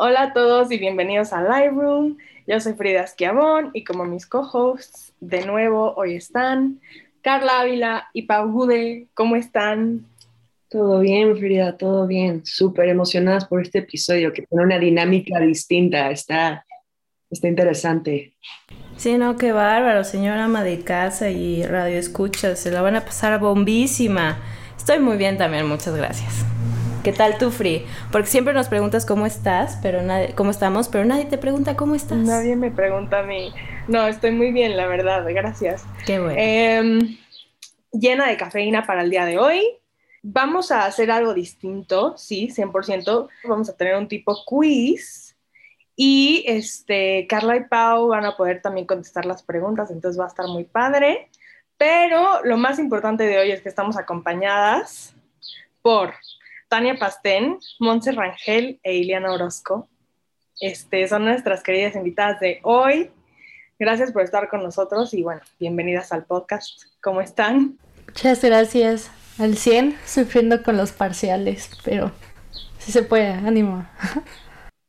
Hola a todos y bienvenidos a Lightroom. Yo soy Frida Esquiabón y como mis co-hosts, de nuevo hoy están Carla Ávila y Pau Gude. ¿Cómo están? Todo bien, Frida, todo bien. Súper emocionadas por este episodio que tiene una dinámica distinta. Está, está interesante. Sí, no, qué bárbaro, señora ama de casa y radio escucha. Se la van a pasar bombísima. Estoy muy bien también, muchas gracias. ¿Qué tal tú, Free? Porque siempre nos preguntas cómo estás, pero nadie, cómo estamos, pero nadie te pregunta cómo estás. Nadie me pregunta a mí. No, estoy muy bien, la verdad, gracias. Qué bueno. Em, llena de cafeína para el día de hoy. Vamos a hacer algo distinto, sí, 100%. Vamos a tener un tipo quiz y este, Carla y Pau van a poder también contestar las preguntas, entonces va a estar muy padre. Pero lo más importante de hoy es que estamos acompañadas por Tania Pastén, Montse Rangel e Iliana Orozco. Este, son nuestras queridas invitadas de hoy. Gracias por estar con nosotros y bueno, bienvenidas al podcast. ¿Cómo están? Muchas gracias. Al 100, sufriendo con los parciales, pero sí se puede, ánimo.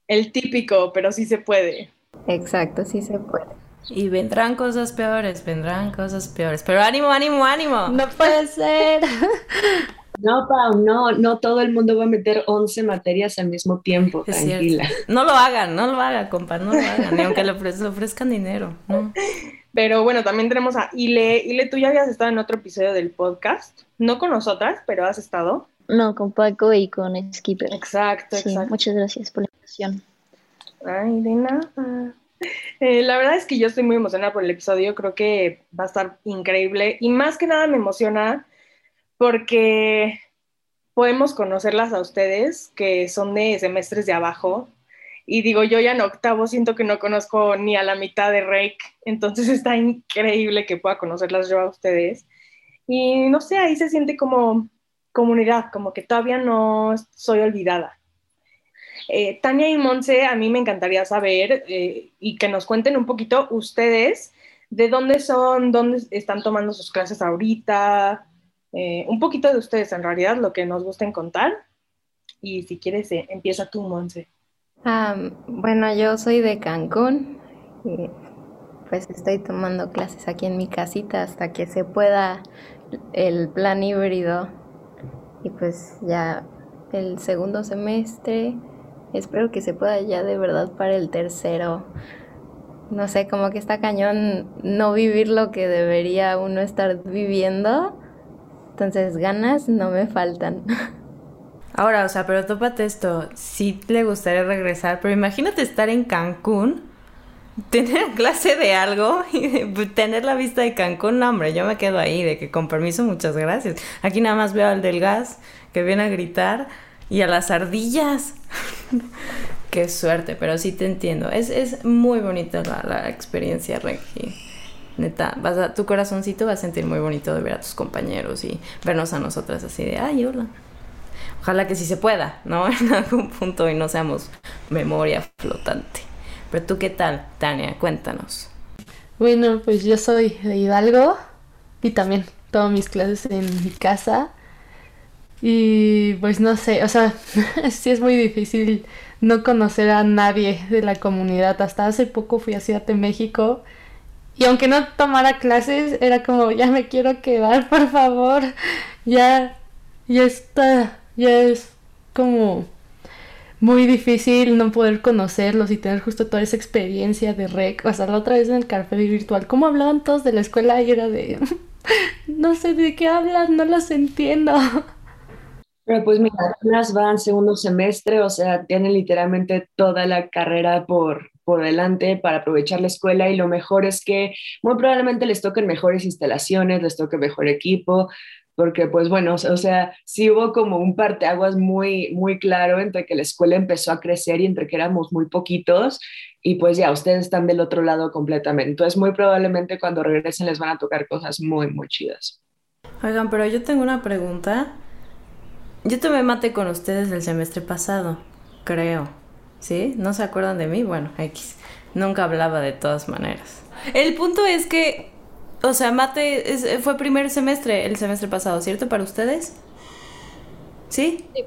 El típico, pero sí se puede. Exacto, sí se puede. Y vendrán cosas peores, vendrán cosas peores. Pero ánimo, ánimo, ánimo. No puede ser. No, Pau, no, no todo el mundo va a meter 11 materias al mismo tiempo, tranquila. No lo hagan, no lo hagan, compa, no lo hagan, ni aunque le, ofrezcan dinero, ¿no? Pero bueno, también tenemos a Ile. Ile, tú ya habías estado en otro episodio del podcast, no con nosotras, pero has estado. No, con Paco y con Skipper. Exacto, exacto. Muchas gracias por la invitación. Ay, de nada. Eh, la verdad es que yo estoy muy emocionada por el episodio, creo que va a estar increíble y más que nada me emociona porque podemos conocerlas a ustedes, que son de semestres de abajo. Y digo, yo ya en octavo siento que no conozco ni a la mitad de Rake, entonces está increíble que pueda conocerlas yo a ustedes. Y no sé, ahí se siente como comunidad, como que todavía no soy olvidada. Eh, Tania y Monse, a mí me encantaría saber eh, y que nos cuenten un poquito ustedes de dónde son, dónde están tomando sus clases ahorita, eh, un poquito de ustedes en realidad, lo que nos gusten contar. Y si quieres, eh, empieza tú, Monse. bueno, yo soy de Cancún y pues estoy tomando clases aquí en mi casita hasta que se pueda el plan híbrido. Y pues ya el segundo semestre, espero que se pueda ya de verdad para el tercero. No sé, como que está cañón no vivir lo que debería uno estar viviendo entonces, ganas no me faltan. Ahora, o sea, pero tópate esto, sí le gustaría regresar, pero imagínate estar en Cancún, tener clase de algo y tener la vista de Cancún, no, hombre, yo me quedo ahí, de que con permiso, muchas gracias. Aquí nada más veo al del gas que viene a gritar y a las ardillas. Qué suerte, pero sí te entiendo. Es, es muy bonita la, la experiencia, Regi neta, vas a, tu corazoncito va a sentir muy bonito de ver a tus compañeros y vernos a nosotras así de, ay, hola. Ojalá que sí se pueda, ¿no? En algún punto y no seamos memoria flotante. Pero tú, ¿qué tal, Tania? Cuéntanos. Bueno, pues yo soy de Hidalgo y también tomo mis clases en mi casa. Y pues no sé, o sea, sí es muy difícil no conocer a nadie de la comunidad. Hasta hace poco fui a Ciudad de México y aunque no tomara clases, era como, ya me quiero quedar, por favor. Ya, ya está, ya es como muy difícil no poder conocerlos y tener justo toda esa experiencia de rec. O sea, la otra vez en el café virtual, ¿cómo hablaban todos de la escuela? Y era de, no sé de qué hablan, no los entiendo. Pero pues mira, las van segundo semestre, o sea, tienen literalmente toda la carrera por, por delante para aprovechar la escuela y lo mejor es que muy probablemente les toquen mejores instalaciones, les toque mejor equipo, porque pues bueno, o sea, sí hubo como un parteaguas muy, muy claro entre que la escuela empezó a crecer y entre que éramos muy poquitos y pues ya, ustedes están del otro lado completamente. Entonces muy probablemente cuando regresen les van a tocar cosas muy, muy chidas. Oigan, pero yo tengo una pregunta. Yo tomé mate con ustedes el semestre pasado, creo. ¿Sí? ¿No se acuerdan de mí? Bueno, X. Nunca hablaba de todas maneras. El punto es que, o sea, mate fue primer semestre el semestre pasado, ¿cierto? Para ustedes. ¿Sí? sí.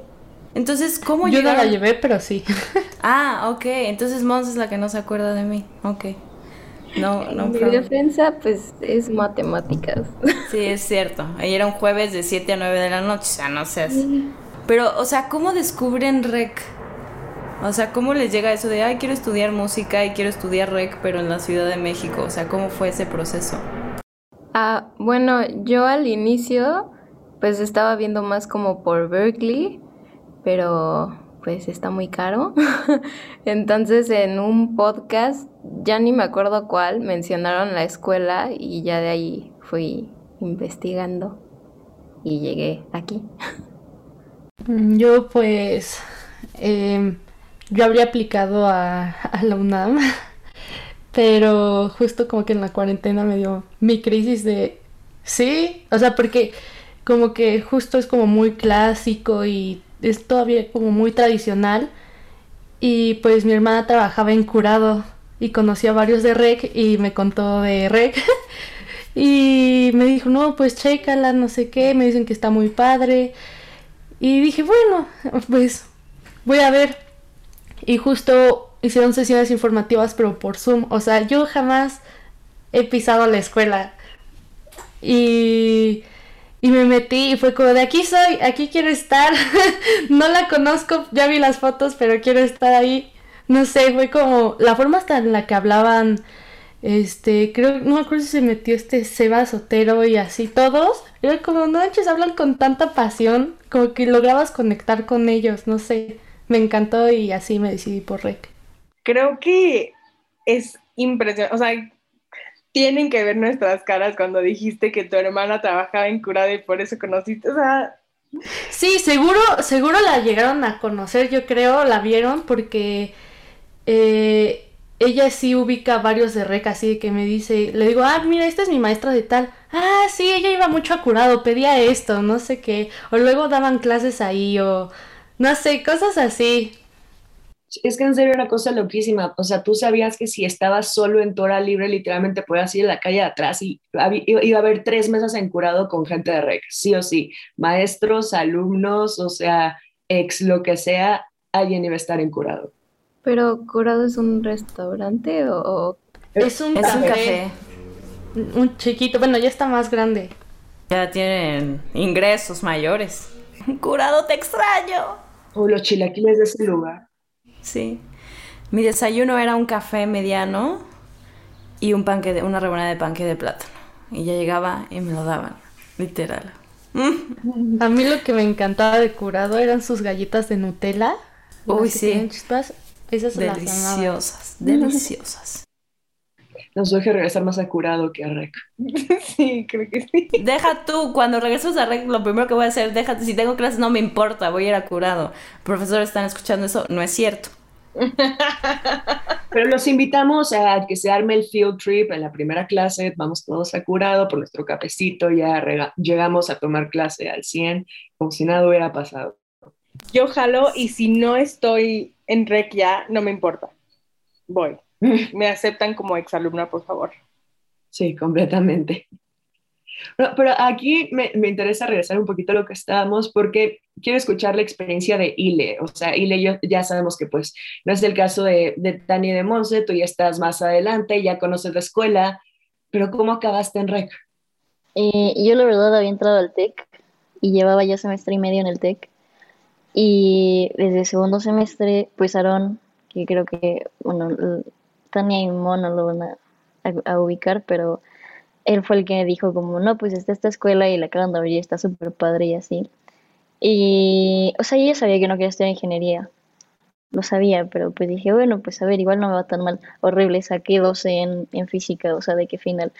Entonces, ¿cómo Yo no la llevé, pero sí. Ah, ok. Entonces Mons es la que no se acuerda de mí. Ok. No, no. Mi defensa, pues, es matemáticas. Sí, es cierto. Ayer era un jueves de 7 a 9 de la noche, o sea, no seas... Pero, o sea, ¿cómo descubren rec? O sea, ¿cómo les llega eso de, ay, quiero estudiar música y quiero estudiar rec, pero en la Ciudad de México? O sea, ¿cómo fue ese proceso? Ah, bueno, yo al inicio, pues estaba viendo más como por Berkeley, pero pues está muy caro. Entonces en un podcast, ya ni me acuerdo cuál, mencionaron la escuela y ya de ahí fui investigando y llegué aquí. Mm, yo pues, em, yo habría aplicado a, a, la UNAM, pero justo como que en la cuarentena me dio mi crisis de, sí, o sea, porque como que justo es como muy clásico y es todavía como muy tradicional. Y pues mi hermana trabajaba en curado y conocía a varios de REC y me contó de REC. y me dijo, no, pues chécala, no sé qué, me dicen que está muy padre. Y dije, bueno, pues voy a ver. Y justo hicieron sesiones informativas, pero por Zoom. O sea, yo jamás he pisado la escuela. Y y me metí y fue como de aquí soy, aquí quiero estar. no la conozco, ya vi las fotos, pero quiero estar ahí. No sé, fue como la forma hasta en la que hablaban. Este, creo, no me acuerdo si se metió este Seba Sotero y así todos. Era como, no manches, hablan con tanta pasión, como que lograbas conectar con ellos, no sé. Me encantó y así me decidí por Rec. Creo que es impresionante, o sea, tienen que ver nuestras caras cuando dijiste que tu hermana trabajaba en curada y por eso conociste, o sea... Sí, seguro, seguro la llegaron a conocer, yo creo, la vieron porque eh, ella sí ubica varios de rec, así que me dice, le digo, ah, mira, esta es mi maestra de tal. Ah, sí, ella iba mucho a curado, pedía esto, no sé qué. O luego daban clases ahí, o no sé, cosas así. Es que en serio era cosa loquísima. O sea, tú sabías que si estabas solo en tu hora libre, literalmente podías ir a la calle de atrás y iba a haber tres mesas en curado con gente de rec, sí o sí. Maestros, alumnos, o sea, ex lo que sea, alguien iba a estar en curado. ¿Pero curado es un restaurante o...? Es un, café, un café. Un chiquito, bueno, ya está más grande. Ya tienen ingresos mayores. Curado te extraño. O los chilaquiles de ese lugar. Sí. Mi desayuno era un café mediano y un panque de, una rebanada de panque de plátano. Y ya llegaba y me lo daban, literal. A mí lo que me encantaba de curado eran sus galletas de Nutella. Uy, sí. Chispas, esas deliciosas, deliciosas. Nos deje regresar más a curado que a rec. Sí, creo que sí. Deja tú, cuando regreses a rec, lo primero que voy a hacer, déjate, si tengo clases no me importa, voy a ir a curado. Profesores, ¿están escuchando eso? No es cierto. Pero los invitamos a que se arme el field trip en la primera clase, vamos todos a curado por nuestro cafecito, ya llegamos a tomar clase al 100, como si nada hubiera pasado. Yo jalo y si no estoy en rec ya, no me importa. Voy. me aceptan como exalumna, por favor. Sí, completamente. Pero, aquí me, me, interesa regresar un poquito a lo que estábamos porque quiero escuchar la experiencia de Ile. O sea, Ile, ya sabemos que pues no es el caso de, de Tani y de Monse, tú ya estás más adelante, ya conoces la escuela, pero ¿cómo acabaste en REC? Eh, yo la verdad había entrado al TEC y llevaba ya semestre y medio en el TEC. Y desde el segundo semestre, pues Aaron, que creo que, bueno, Tania y Mon no lo van a, ubicar, pero él fue el que dijo como, no, pues está esta escuela y la acaban de abrir, está súper padre y así. Y, o sea, yo sabía que no quería estudiar ingeniería, lo sabía, pero pues dije, bueno, pues a ver, igual no me va tan mal. Horrible, saqué 12 en, en física, o sea, de qué final.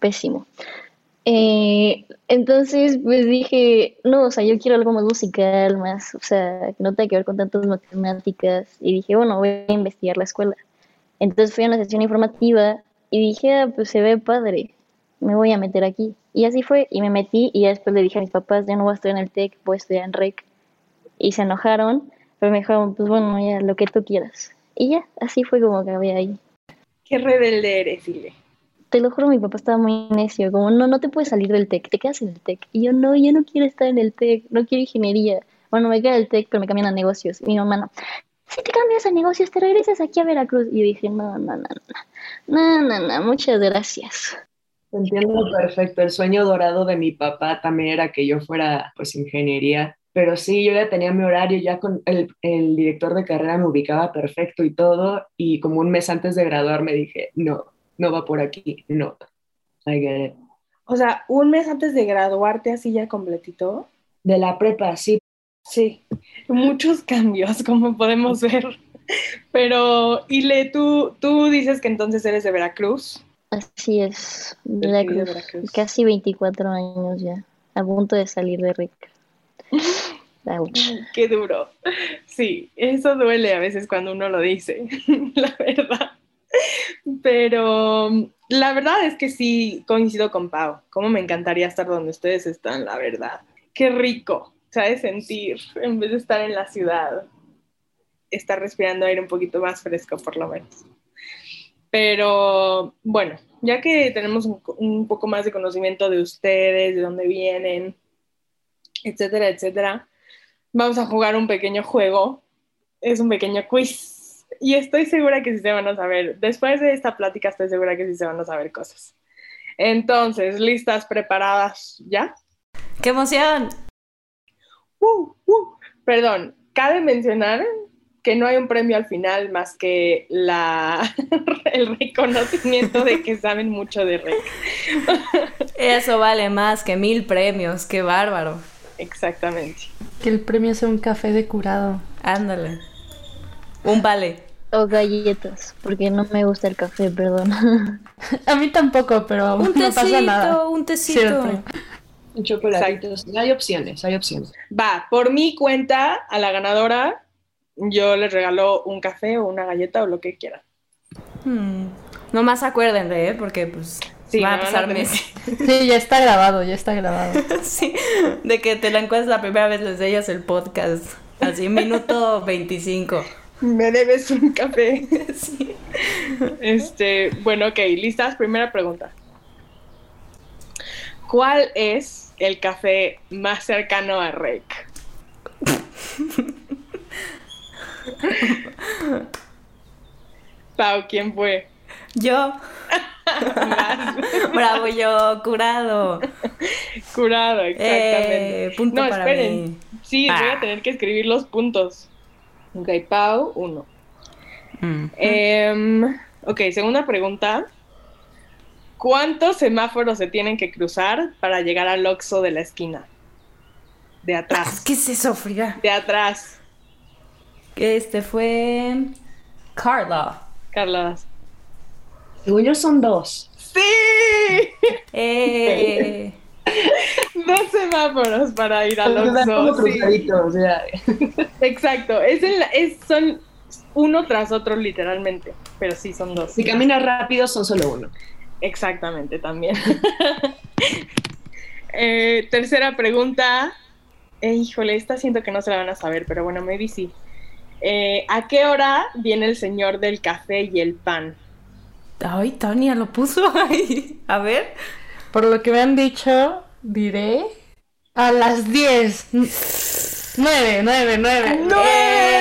Pésimo. Eh, entonces, pues dije, no, o sea, yo quiero algo más musical, más, o sea, que no tenga que ver con tantas matemáticas. Y dije, bueno, voy a investigar la escuela. Entonces fui a una sesión informativa y dije, ah, pues se ve padre, me voy a meter aquí. Y así fue, y me metí y ya después le dije a mis papás, ya no voy a estudiar en el TEC, voy a estudiar en REC. Y se enojaron, pero me dijeron, pues bueno, ya lo que tú quieras. Y ya, así fue como que acabé ahí. Qué rebelde eres, Ile. Te lo juro, mi papá estaba muy necio, como, no, no te puedes salir del TEC, te quedas en el TEC. Y yo, no, yo no quiero estar en el TEC, no quiero ingeniería. Bueno, me queda el TEC, pero me cambian a negocios. Y mi mamá no, si te cambias de negocios, te regresas aquí a Veracruz. Y yo dije, no, no, no, no, no, no, no, muchas gracias. Entiendo perfecto. El sueño dorado de mi papá también era que yo fuera, pues, ingeniería. Pero sí, yo ya tenía mi horario, ya con el, el director de carrera me ubicaba perfecto y todo. Y como un mes antes de graduarme dije, no, no va por aquí, no. I get it. O sea, un mes antes de graduarte así ya completito. De la prepa, sí. Sí, muchos cambios, como podemos ver. Pero, Ile, tú, tú dices que entonces eres de Veracruz. Así es, De Veracruz. Veracruz. Casi 24 años ya, a punto de salir de RIC. Ouch. Qué duro. Sí, eso duele a veces cuando uno lo dice, la verdad. Pero la verdad es que sí coincido con Pau. Cómo me encantaría estar donde ustedes están, la verdad. Qué rico, ¿sabes? Sentir en vez de estar en la ciudad, estar respirando aire un poquito más fresco, por lo menos. Pero bueno, ya que tenemos un, un poco más de conocimiento de ustedes, de dónde vienen, etcétera, etcétera, vamos a jugar un pequeño juego. Es un pequeño quiz. Y estoy segura que sí se van a saber. Después de esta plática, estoy segura que sí se van a saber cosas. Entonces, listas, preparadas, ¿ya? ¡Qué emoción! Uh, uh. Perdón, cabe mencionar que no hay un premio al final más que la, el reconocimiento de que saben mucho de REC. Eso vale más que mil premios, qué bárbaro. Exactamente. Que el premio sea un café de curado. Ándale. Un vale. O galletas, porque no me gusta el café, perdón. A mí tampoco, pero Un no pasa nada. tecito, un tecito. Siempre. Un chocolatito. Hay opciones, hay opciones. Va, por mi cuenta, a la ganadora, yo les regalo un café o una galleta o lo que quieran. Hmm. Nomás acuérdense, ¿eh? Porque pues Sí, va a me van a pasar meses. Sí, ya está grabado, ya está grabado. Sí, de que te la encuentras la primera vez, les ellas el podcast. Así, minuto 25. Me debes un café. Sí. Este, bueno, ok, listas. Primera pregunta. ¿Cuál es el café más cercano a Rec? Pau, ¿quién fue? Yo. Bravo, yo, curado. Curado, exactamente. Eh, punto no, para esperen. mí. Sí, voy Ah. a tener que escribir los puntos. Ok, Pau, uno. Mm. Em, ok, segunda pregunta. ¿Cuántos semáforos se tienen que cruzar para llegar al Oxxo de la esquina? De atrás. ¿Qué es eso, Frida? De atrás. Este fue. Carla. Carla. Según yo son dos. ¡Sí! Eh, Dos semáforos para ir al Oxxo. sí. o sea, Exacto. Es en la- es- son uno tras otro, literalmente. Pero sí, son dos. si caminas rápido son solo uno. Exactamente, también. Eh, tercera pregunta. Eh, híjole, esta siento que no se la van a saber, pero bueno, maybe sí. Eh, ¿A qué hora viene el señor del café y el pan? Ay, Tania lo puso ahí. A ver. Por lo que me han dicho, diré a las 10. 9, 9, 9. ¡9!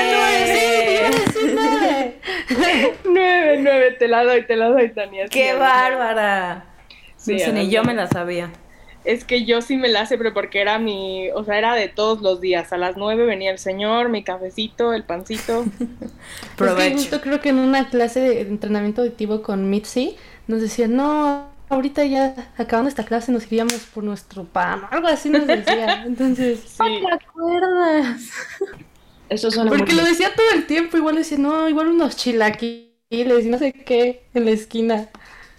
Te la doy, te la doy, Tania. ¡Qué bárbara! Sí, No sé, ni yo me la sabía. Es que yo sí me la sé, pero porque era mi, o sea, era de todos los días. A las nueve venía el señor, mi cafecito, el pancito. Es que justo creo que en una clase de entrenamiento auditivo con Mitzi nos decían, no, ahorita ya acabando esta clase nos iríamos por nuestro pan, algo así nos decía. Entonces, Sí. ¿Te acuerdas? Eso suena porque muy lo decía todo el tiempo, igual decía, no, igual unos chilaquiles y no sé qué en la esquina.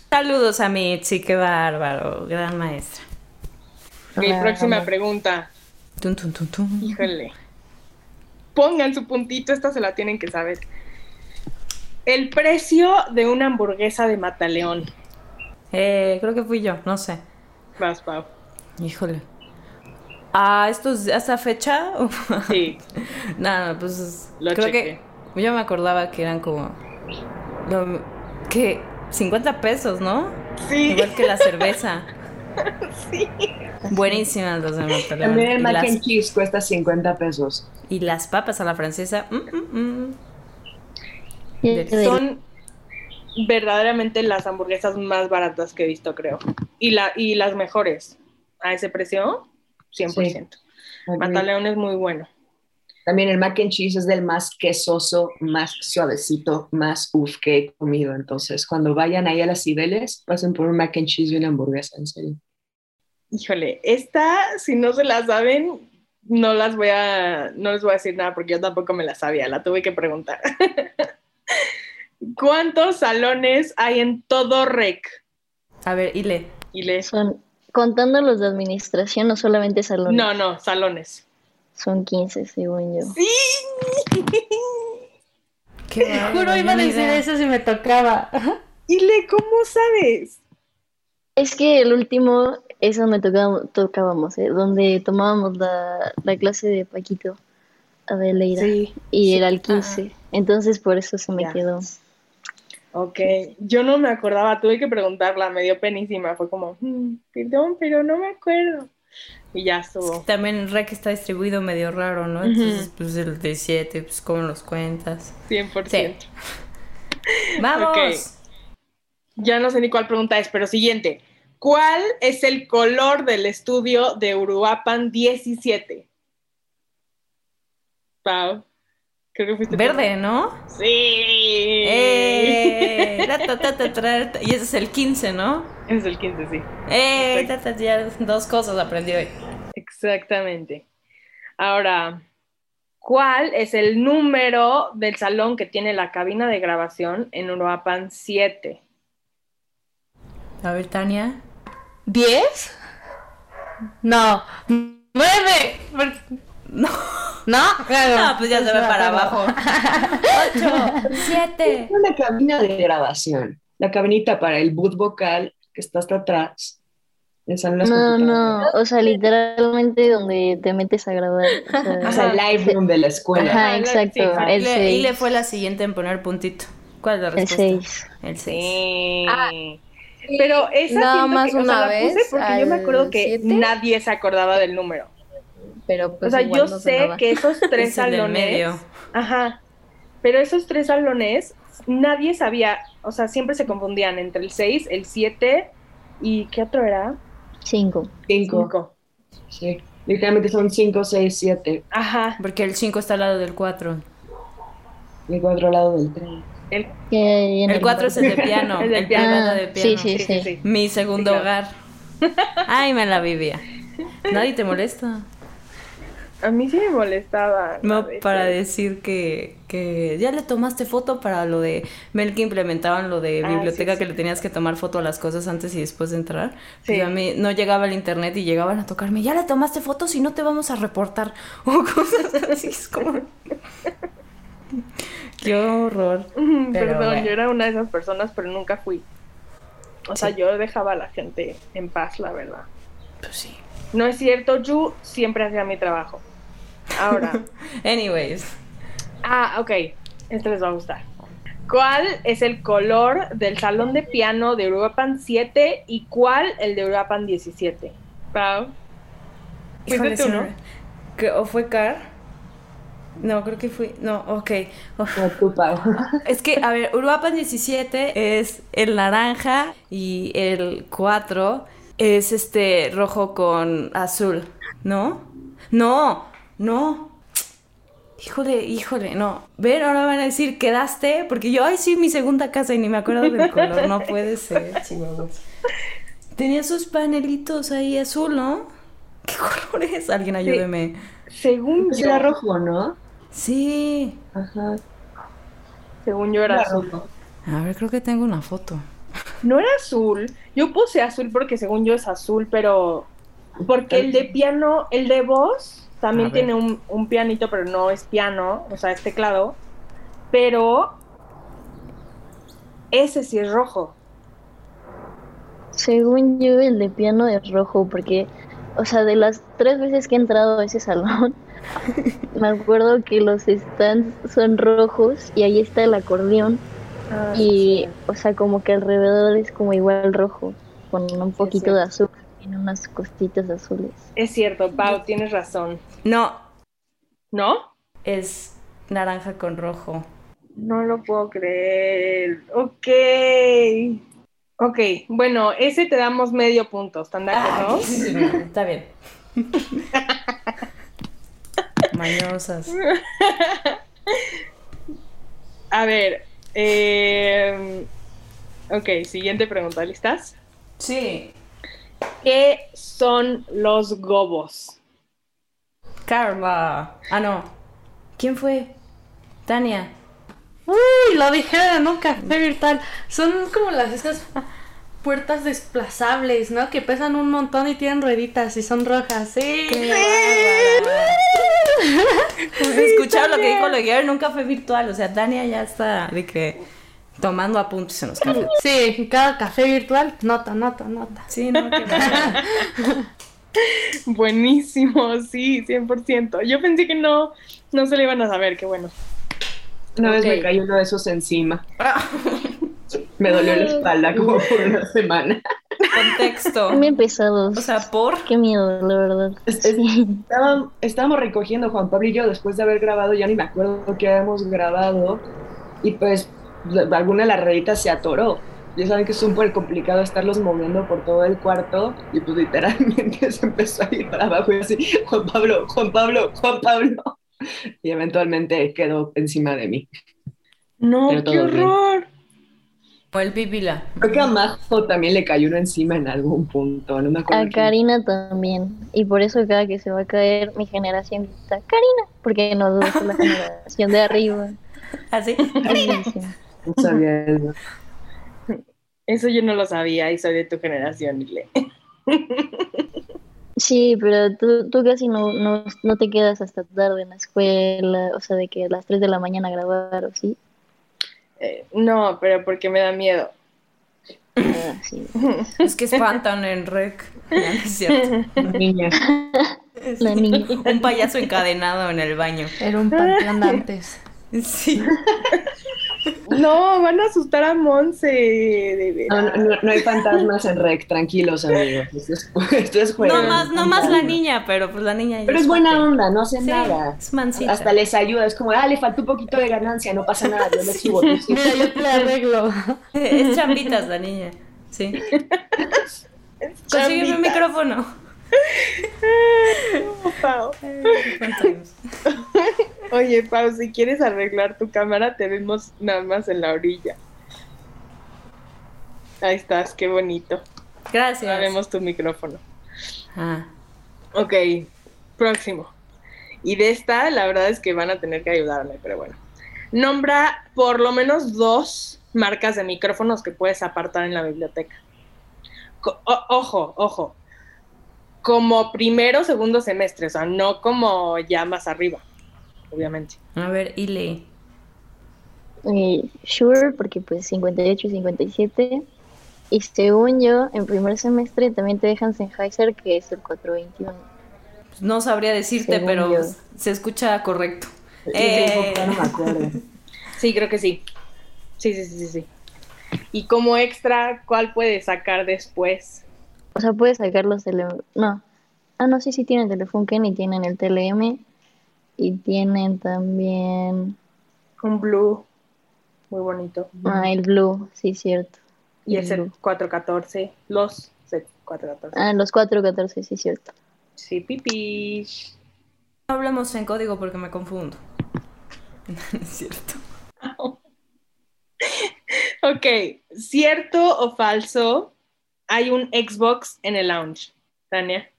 Saludos a Mitzi, qué bárbaro. Gran maestra. Mi Hola, próxima hola. pregunta. Tun, tun, tun. Híjole. Pongan su puntito, esta se la tienen que saber. El precio de una hamburguesa de Mataleón. Eh, creo que fui yo, no sé. Vas, Pau. Híjole. ¿A estos, a esta fecha? Sí. no, no, pues Lo creo que yo me acordaba que eran como que 50 pesos, ¿no? Sí. Igual que la cerveza. Sí. Buenísimas los de Monterrey. También el mac las, and cheese cuesta 50 pesos. y las papas a la francesa. mm, mm, mm. Son verdaderamente las hamburguesas más baratas que he visto, creo. Y, la, y las mejores. A ese precio, 100%. Mataleón es muy bueno. También el mac and cheese es del más quesoso, más suavecito, más uff que he comido. Entonces, cuando vayan ahí a las Cibeles, pasen por un mac and cheese y una hamburguesa, en serio. Híjole, esta, si no se la saben, no las voy a, no les voy a decir nada porque yo tampoco me la sabía, la tuve que preguntar. ¿Cuántos salones hay en todo REC? A ver, Ile. Ile. Son, contando los de administración, no solamente salones. No, no, salones. Son 15, según yo. ¡Sí! Qué Juro iba a decir eso si me tocaba. Ile, ¿cómo sabes? Es que el último es donde tocábamos, ¿eh? donde tomábamos la, la clase de Paquito Adeleida. Sí, y era el 15. Entonces por eso se me quedó. Ok, yo no me acordaba, tuve que preguntarla, me dio penísima, fue como, mm, perdón, pero no me acuerdo. Y ya estuvo. También REC está distribuido medio raro, ¿no? Entonces, pues el de 7, pues ¿cómo los cuentas? 100%. ¡Vamos! Ya no sé ni cuál pregunta es, pero siguiente. ¿Cuál es el color del estudio de Uruapan 17? Pau. Verde, ¿no? Sí. Eh, y ese es el 15, ¿no? Es el 15, sí. Eh, ya dos cosas aprendí hoy. Exactamente. Ahora, ¿cuál es el número del salón que tiene la cabina de grabación en Uruapan 7? A ver, Tania. ¿10? No. ¡Nueve! No. ¿No? No, pues ya se ve para abajo. Ocho, siete. Es una cabina de grabación. La cabinita para el boot vocal que está hasta atrás. No, no, o sea, literalmente donde te metes a grabar. O sea, el live room de la escuela. Ajá, exacto. el y le fue la siguiente en poner puntito. ¿Cuál es la respuesta? El 6. El 6. Ah, pero esa Nada más una vez. porque yo me acuerdo que nadie se acordaba del número. Pero pues o sea, yo sé que esos tres salones. Ajá. Pero esos tres salones, nadie sabía, o sea, siempre se confundían entre el 6, el 7 y ¿qué otro era? 5. 5. Sí. Literalmente son 5, 6, 7. Ajá. Porque el 5 está al lado del 4. Y el 4 al lado del 3. El, el 4 es el de piano. el, piano de piano. Sí, sí, sí. Mi segundo hogar. Ay, me la vivía. Nadie te molesta. A mí sí me molestaba. No, para decir que, que, ya le tomaste foto para lo de Mel que implementaban lo de ah, biblioteca que le tenías que tomar foto a las cosas antes y después de entrar. Pues a mí no llegaba el internet y llegaban a tocarme, ya le tomaste foto si no te vamos a reportar. O cosas así, es como... Qué horror. Perdón, yo era una de esas personas, pero nunca fui. O sea, yo dejaba a la gente en paz, la verdad. Pues sí. No es cierto, yo siempre hacía mi trabajo. Ahora. Anyways. Ah, ok. Esto les va a gustar. ¿Cuál es el color del salón de piano de Europan 7 y cuál el de Europan 17? Pau. ¿Fuiste tú, no? ¿O fue Car? No, creo que fui. No, ok. es que, a ver, Uruapan 17 es el naranja y el 4 es este rojo con azul, ¿no? No, no. Híjole, híjole, no. Ven, ahora van a decir, quedaste, porque yo, ay, sí, mi segunda casa y ni me acuerdo del color. No puede ser, chihuahuas. Tenía sus panelitos ahí azul, ¿no? ¿Qué color es? Alguien ayúdeme. Según pues yo. Era rojo, ¿no? Sí. Ajá. Según yo era, azul. A ver, creo que tengo una foto. No era azul. Yo puse azul porque según yo es azul, pero. Porque el de piano, el de voz, también tiene un, un, pianito, pero no es piano, o sea, es teclado. Pero. Ese sí es rojo. Según yo, el de piano es rojo, porque. O sea, de las tres veces que he entrado a ese salón, me acuerdo que los stands son rojos y ahí está el acordeón Ah, y, o sea, como que alrededor es como igual rojo, con un poquito de azul, tiene unas costitas azules. Es cierto, Pau, tienes razón. No. ¿No? Es naranja con rojo. No lo puedo creer. Ok. Ok, bueno, ese te damos medio punto, ¿están de acuerdo? Está bien. Mañosas. A ver, eh, ok, siguiente pregunta, ¿listas? Sí. ¿Qué son los gobos? Karma. Ah, no. ¿Quién fue? Tania. Uy, lo dijeron en un café virtual. Son como las esas puertas desplazables, ¿no? Que pesan un montón y tienen rueditas y son rojas. Sí. Escucharon lo que dijo Leguer en un café virtual. O sea, Tania ya está de que tomando apuntes en los cafés. Sí, en cada café virtual, nota, nota, nota. Sí, no, bárbara. Buenísimo, sí, 100%. Yo pensé que no, no se le iban a saber, qué bueno. Una vez Ok. me cayó uno de esos encima. Me dolió la espalda como por una semana. Contexto. Bien pesados. O sea, por. Qué miedo, la verdad. Es- es- Sí. Estábamos, estábamos recogiendo Juan Pablo y yo después de haber grabado, ya ni me acuerdo qué habíamos grabado, y pues alguna de las rueditas se atoró. Ya saben que es súper complicado estarlos moviendo por todo el cuarto, y pues literalmente se empezó a ir para abajo y así, Juan Pablo, Juan Pablo, Juan Pablo. Y eventualmente quedó encima de mí. No, qué bien. horror. O el pipila. Creo que a Majo también le cayó uno encima en algún punto, no me acuerdo. A quién. Karina también. Y por eso cada que se va a caer mi generación grita, Karina, porque no dudo que la generación de arriba. ¿Así? Sí, sí. No sabía eso. Eso yo no lo sabía y soy de tu generación, Ile. Sí, pero tú, tú casi no, no, no te quedas hasta tarde en la escuela, o sea, de que a las 3 de la mañana a grabar o sí. Eh, no, pero porque me da miedo. Ah, sí. Es que espantan en rec. No es cierto. Niña. La niña. Un payaso encadenado en el baño. Era un panteón antes. Sí. No, van a asustar a Monse, de No, no, no- no hay fantasmas en rec, tranquilos amigos. Esto es, esto es juego. No más, no más la niña, pero pues la niña. ya Pero es buena onda, no hace Sí, nada. es mansita. Hasta les ayuda, es como, ah, le faltó un poquito de ganancia, no pasa nada, yo le subo. sí. Mira, yo te la arreglo. Es chambitas la niña. Sí. Consígueme un micrófono. No, Pau. Oye, Pau, si quieres arreglar tu cámara, te vemos nada más en la orilla. Ahí estás, qué bonito. Gracias. vemos tu micrófono. Ah. Ok, próximo. Y de esta, la verdad es que van a tener que ayudarme, pero bueno. Nombra por lo menos dos marcas de micrófonos que puedes apartar en la biblioteca. Co- ojo, ojo. Como primero o segundo semestre, o sea, no como ya más arriba, obviamente. A ver, Ile. Eh, Shure, porque pues 58 y 57. Y según yo, en primer semestre también te dejan Sennheiser, que es el 421. Pues, No sabría decirte, Según pero yo. se escucha correcto. Sí, Eh, no me acuerdo. Sí, creo que sí. Sí, sí, sí, sí, sí. Y como extra, ¿cuál puedes sacar después? O sea, puedes sacar los tele... No. Ah, no, sí, sí tienen Telefunken y tienen el TLM. Y tienen también... Un blue, muy bonito. Ah, el Blue, sí, cierto. Y El el blue. Z414, los Z414. Ah, los 414, sí, cierto. Sí, pipis. no hablamos en código porque me confundo. es cierto. Ok, ¿cierto o falso? Hay un Xbox en el lounge. Tania.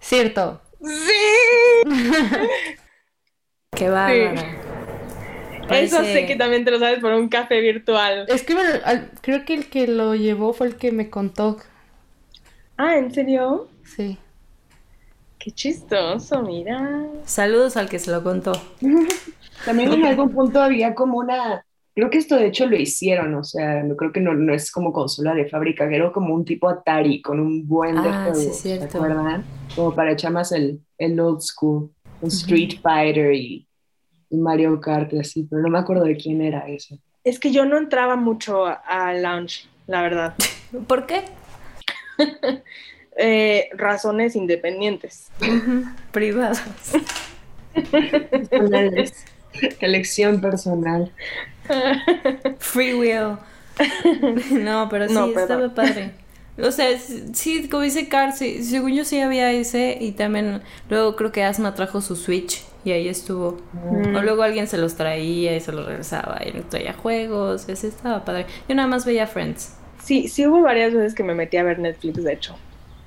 Cierto. ¡Sí! Qué bárbaro. Eso Parece- sé que también te lo sabes por un café virtual. Es que creo que el que lo llevó fue el que me contó. Ah, ¿en serio? Sí. Qué chistoso, mira. Saludos al que se lo contó. También en algún punto había como una, creo que esto de hecho lo hicieron, o sea, no creo que no, no es como consola de fábrica, era como un tipo Atari con un buen de Ah, sí, juegos, ¿se cierto. acuerdan? Como para echar más el, el old school, un Street Fighter y, y Mario Kart y así, pero no me acuerdo de quién era eso. Es que yo no entraba mucho a- al lounge, la verdad. ¿Por qué? Eh, razones independientes. Privados. Elección personal. Free will. No, pero sí, No, estaba padre. O sea, sí, como dice Carl, sí, según yo sí había ese y también luego creo que Asma trajo su Switch y ahí estuvo. Mm. O luego alguien se los traía y se los regresaba y traía juegos, ese estaba padre. Yo nada más veía Friends. Sí, sí hubo varias veces que me metí a ver Netflix, de hecho.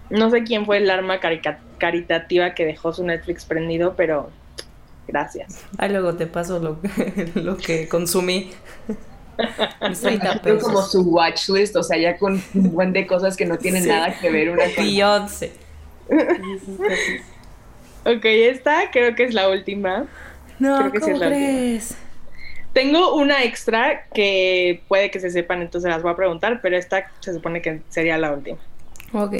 No sé quién fue el arma caritativa que dejó su Netflix prendido, pero gracias. Ahí luego te paso lo, lo que consumí. Mis 30 Tengo como pesos. su watch list, o sea, ya con un buen de cosas que no tienen Sí. nada que ver una con Beyoncé. Ok, esta creo que es la última. No, Creo que sí ¿cómo es la última. crees? Tengo una extra que puede que se sepan, entonces las voy a preguntar, pero esta se supone que sería la última. Ok.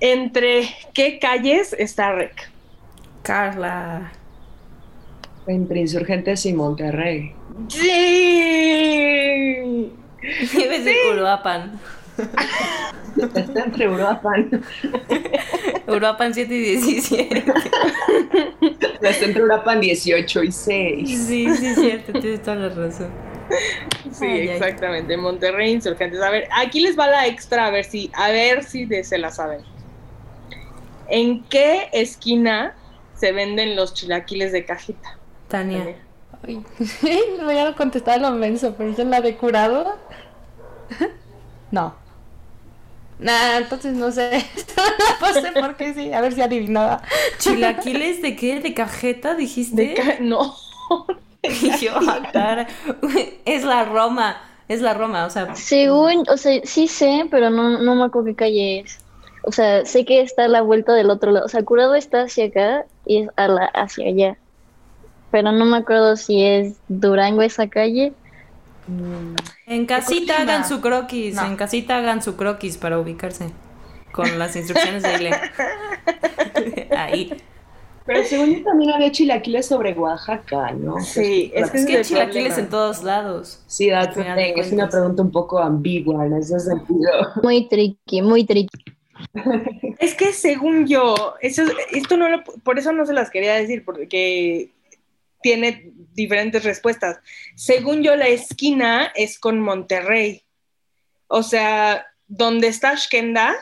¿Entre qué calles está Rec? Carla. Entre Insurgentes y Monterrey. ¡Sí! A decir Uruapan. Está entre Uruapan. Uruapan 7 y 17. Está entre Uruapan 18 y 6. Sí, sí, es cierto, tienes toda la razón. Sí, Ay, ay. exactamente. Monterrey Insurgentes. A ver, aquí les va la extra, a ver si, a ver si de- se la saben. ¿En qué esquina se venden los chilaquiles de cajita? Tania. Ay, voy a contestar lo menso, pero es la de curado. No. Nah, entonces no sé. no sé por qué sí, a ver si adivinaba. ¿Chilaquiles de qué? ¿De cajeta dijiste? De ca- no. Y yo, cara. Es la Roma. Es la Roma, o sea. Según, o sea, sí sé, pero no, no me acuerdo qué calle es. O sea, sé que está a la vuelta del otro lado. O sea, Curado está hacia acá y es a la, hacia allá. Pero no me acuerdo si es Durango esa calle. En casita hagan su croquis. No. En casita hagan su croquis para ubicarse. Con las instrucciones de Ile. Ahí. Pero según yo también había chilaquiles sobre Oaxaca, ¿no? Sí, es que Es es que hay chilaquiles en todos lados. Sí, that's the thing. Es una pregunta un poco ambigua en ese sentido. Muy tricky, muy tricky. Es que según yo, eso, esto no lo, por eso no se las quería decir, porque tiene diferentes respuestas. Según yo, la esquina es con Monterrey. O sea, donde está Shkenda,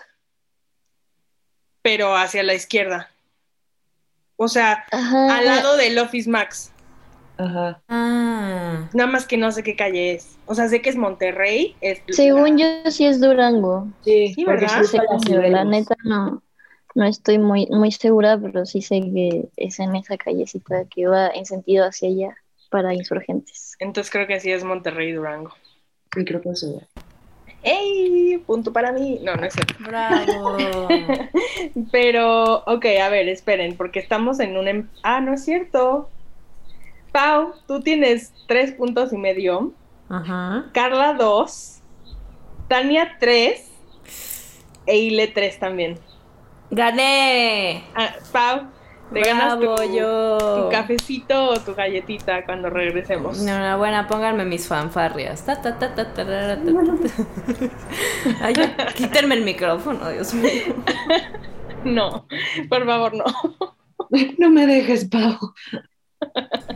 pero hacia la izquierda. O sea, Ajá. al lado del Office Max. Ajá. Ah. Nada más que no sé qué calle es. O sea, sé que es Monterrey. Es Según la- yo sí es Durango. Sí, Sí, porque ¿verdad? sí la neta no, no estoy muy, muy segura, pero sí sé que es en esa callecita que va en sentido hacia allá para insurgentes. Entonces creo que sí es Monterrey Durango. Sí, creo que sí. ¡Ey! Punto para mí. No, no es cierto. Bravo. Pero, ok, a ver, esperen, porque estamos en un... em- Ah, no es cierto. Pau, tú tienes tres puntos y medio. Ajá. Carla, dos. Tania, tres. E Ile, tres también. ¡Gané! Ah, Pau, te ganas tu, yo. tu cafecito o tu galletita cuando regresemos. Enhorabuena, pónganme mis fanfarrias. Ta, ta, ta, ta, tarara, ta, ta, ta. Ay, quítenme el micrófono, Dios mío. No, por favor, no. No me dejes, Pau.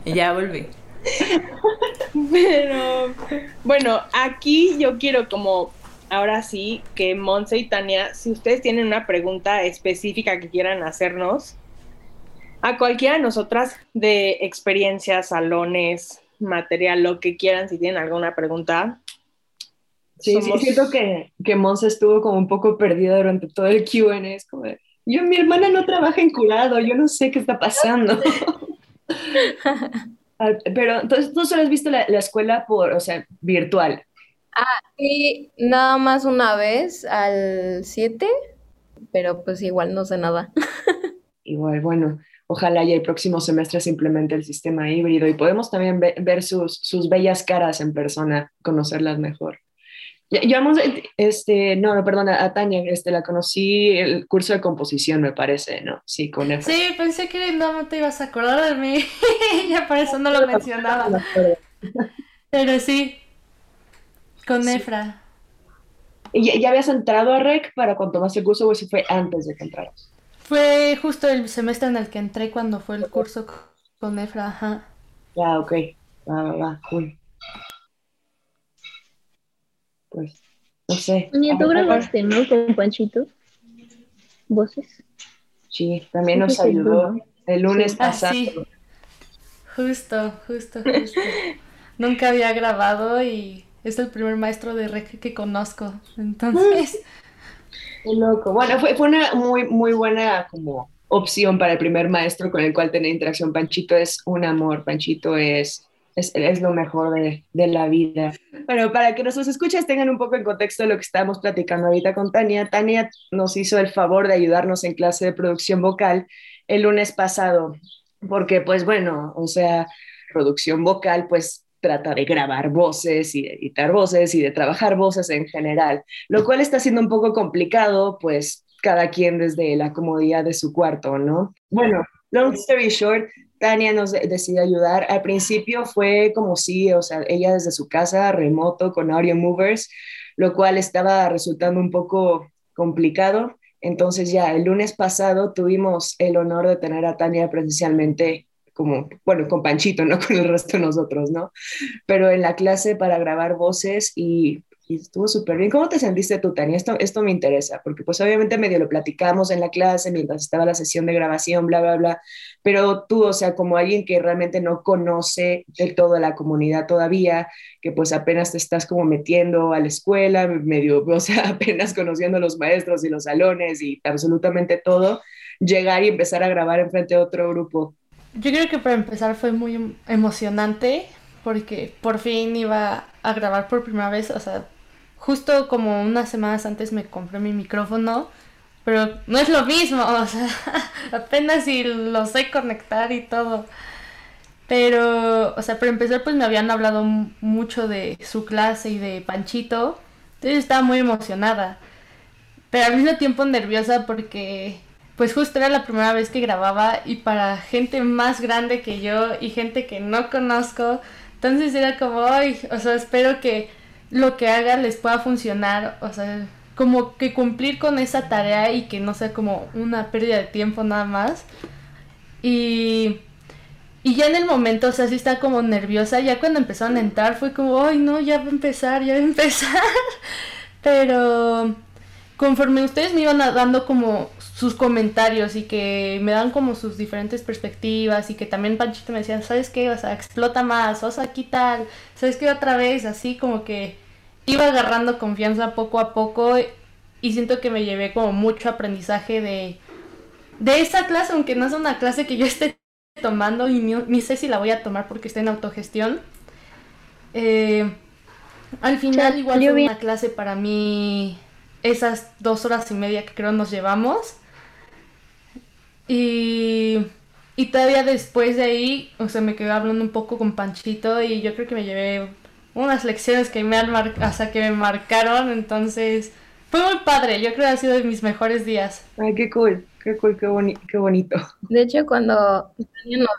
Ya volví. Pero bueno, aquí yo quiero como ahora sí que Monse y Tania, si ustedes tienen una pregunta específica que quieran hacernos, a cualquiera de nosotras de experiencias, salones, material, lo que quieran, si tienen alguna pregunta. Sí, somos- sí, siento que, que Monse estuvo como un poco perdida durante todo el Q&A. Es como, de, yo, mi hermana no trabaja en curado, yo no sé qué está pasando. Ah, Pero entonces tú solo has visto la, la escuela por, o sea, virtual. Sí, nada más una vez al 7, pero pues igual no sé nada. Igual, bueno, ojalá ya el próximo semestre se implemente el sistema híbrido y podemos también ve- ver sus, sus bellas caras en persona, conocerlas mejor. Hemos, este, no, no, perdona, a Tania, este, la conocí el curso de composición, me parece, ¿no? Sí, con. Sí, pensé que no te ibas a acordar de mí. ya por eso no lo mencionaba. Pero sí, con Sí. Efra. ¿Y ya, ya habías entrado a REC para cuando tomaste el curso o eso fue antes de que entraras? Fue justo el semestre en el que entré cuando fue el curso con Efra, ajá. Ya, ok. Va, va, va, cool. Pues, no sé. Oye, tú grabaste, ¿no? Con Panchito. Voces. Sí, también nos ayudó el lunes Ah, pasado. sí. Justo, justo, justo. Nunca había grabado y es el primer maestro de rec que conozco. Entonces, Qué loco. Bueno, fue, fue una muy, muy buena como opción para el primer maestro con el cual tener interacción. Panchito es un amor, Panchito es, es, es lo mejor de, de la vida. Bueno, para que nuestros escuchas tengan un poco en contexto de lo que estábamos platicando ahorita con Tania, Tania nos hizo el favor de ayudarnos en clase de producción vocal el lunes pasado, porque pues bueno, o sea, producción vocal pues trata de grabar voces y de editar voces y de trabajar voces en general lo cual está siendo un poco complicado, pues cada quien desde la comodidad de su cuarto, ¿no? Bueno, long story short, Tania nos de- decidió ayudar. Al principio fue como si, o sea, ella desde su casa, remoto, con audio movers, lo cual estaba resultando un poco complicado. Entonces ya el lunes pasado tuvimos el honor de tener a Tania presencialmente como, bueno, con Panchito, no con el resto de nosotros, ¿no? Pero en la clase para grabar voces y, estuvo súper bien. ¿Cómo te sentiste tú, Tania? Esto, esto me interesa, porque pues obviamente medio lo platicamos en la clase mientras estaba la sesión de grabación, bla, bla, bla, pero tú, o sea, como alguien que realmente no conoce del todo la comunidad todavía, que pues apenas te estás como metiendo a la escuela, medio, o sea, apenas conociendo a los maestros y los salones y absolutamente todo, llegar y empezar a grabar enfrente de otro grupo. Yo creo que para empezar fue muy em- emocionante porque por fin iba a grabar por primera vez, o sea, justo como unas semanas antes me compré mi micrófono, pero no es lo mismo, o sea, apenas si lo sé conectar y todo. Pero, o sea, para empezar, pues me habían hablado mucho de su clase y de Panchito, entonces estaba muy emocionada, pero al mismo tiempo nerviosa porque, pues justo era la primera vez que grababa y para gente más grande que yo y gente que no conozco, entonces era como, ay, o sea, espero que lo que haga les pueda funcionar, o sea, como que cumplir con esa tarea y que no sea como una pérdida de tiempo nada más. Y, y ya en el momento, o sea, sí estaba como nerviosa, ya cuando empezaron a entrar fue como, ay, no, ya va a empezar, ya va a empezar. Pero conforme ustedes me iban dando como sus comentarios y que me dan como sus diferentes perspectivas y que también Panchito me decía, ¿sabes qué? O sea, explota más, o sea, aquí tal, ¿sabes qué? Otra vez, así como que iba agarrando confianza poco a poco y siento que me llevé como mucho aprendizaje de, de esa clase, aunque no es una clase que yo esté tomando y ni, ni sé si la voy a tomar porque está en autogestión. Eh, al final igual fue una clase para mí esas dos horas y media que creo nos llevamos. Y, y todavía después de ahí, o sea, me quedé hablando un poco con Panchito y yo creo que me llevé unas lecciones que me han mar- o sea, que me marcaron, entonces fue muy padre, yo creo que ha sido de mis mejores días. Ay, qué cool, qué cool, qué, boni qué bonito. De hecho, cuando Tania nos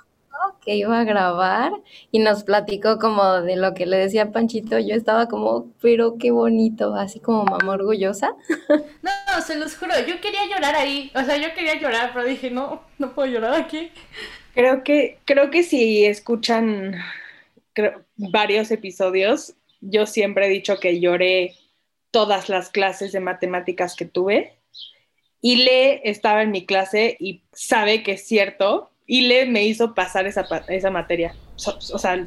que iba a grabar y nos platicó como de lo que le decía Panchito, yo estaba como, pero qué bonito, así como mamá orgullosa. No, se los juro, yo quería llorar ahí, o sea, yo quería llorar, pero dije, no, no puedo llorar aquí. Creo que, creo que si escuchan creo, varios episodios, yo siempre he dicho que lloré todas las clases de matemáticas que tuve. Y Le estaba en mi clase y sabe que es cierto. Y Le me hizo pasar esa, esa materia. So- o sea,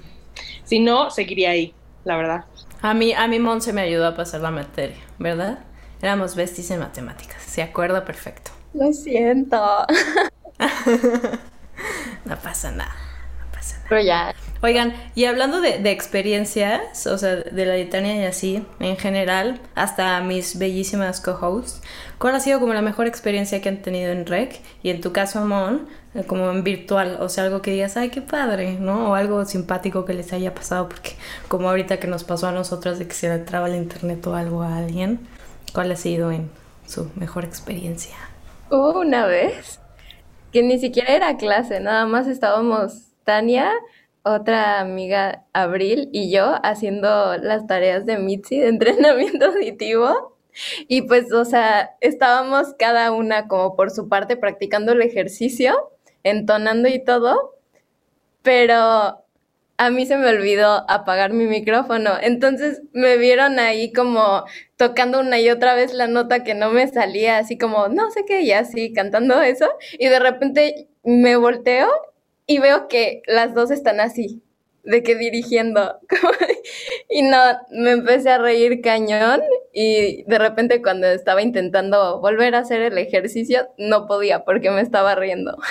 si no, seguiría ahí, la verdad. A mí, a mí Monse me ayudó a pasar la materia, ¿verdad? Éramos besties en matemáticas, se acuerda perfecto. Lo siento. No pasa nada. Pero ya, Oigan, y hablando de, de experiencias, o sea, de la litania y así, en general, hasta mis bellísimas co-hosts, ¿cuál ha sido como la mejor experiencia que han tenido en REC? Y en tu caso, Amon, eh, como en virtual, o sea, algo que digas, ay, qué padre, ¿no? O algo simpático que les haya pasado, porque como ahorita que nos pasó a nosotras de que se le traba el internet o algo a alguien, ¿cuál ha sido en su mejor experiencia? hubo una vez que ni siquiera era clase, nada más estábamos Tania, otra amiga Abril y yo haciendo las tareas de Mitzi de entrenamiento auditivo. Y pues, o sea, estábamos cada una como por su parte practicando el ejercicio, entonando y todo, pero a mí se me olvidó apagar mi micrófono. Entonces me vieron ahí como tocando una y otra vez la nota que no me salía, así como no sé qué, y así cantando eso. Y de repente me volteo y veo que las dos están así, de que dirigiendo. y no, me empecé a reír cañón y de repente cuando estaba intentando volver a hacer el ejercicio, no podía porque me estaba riendo.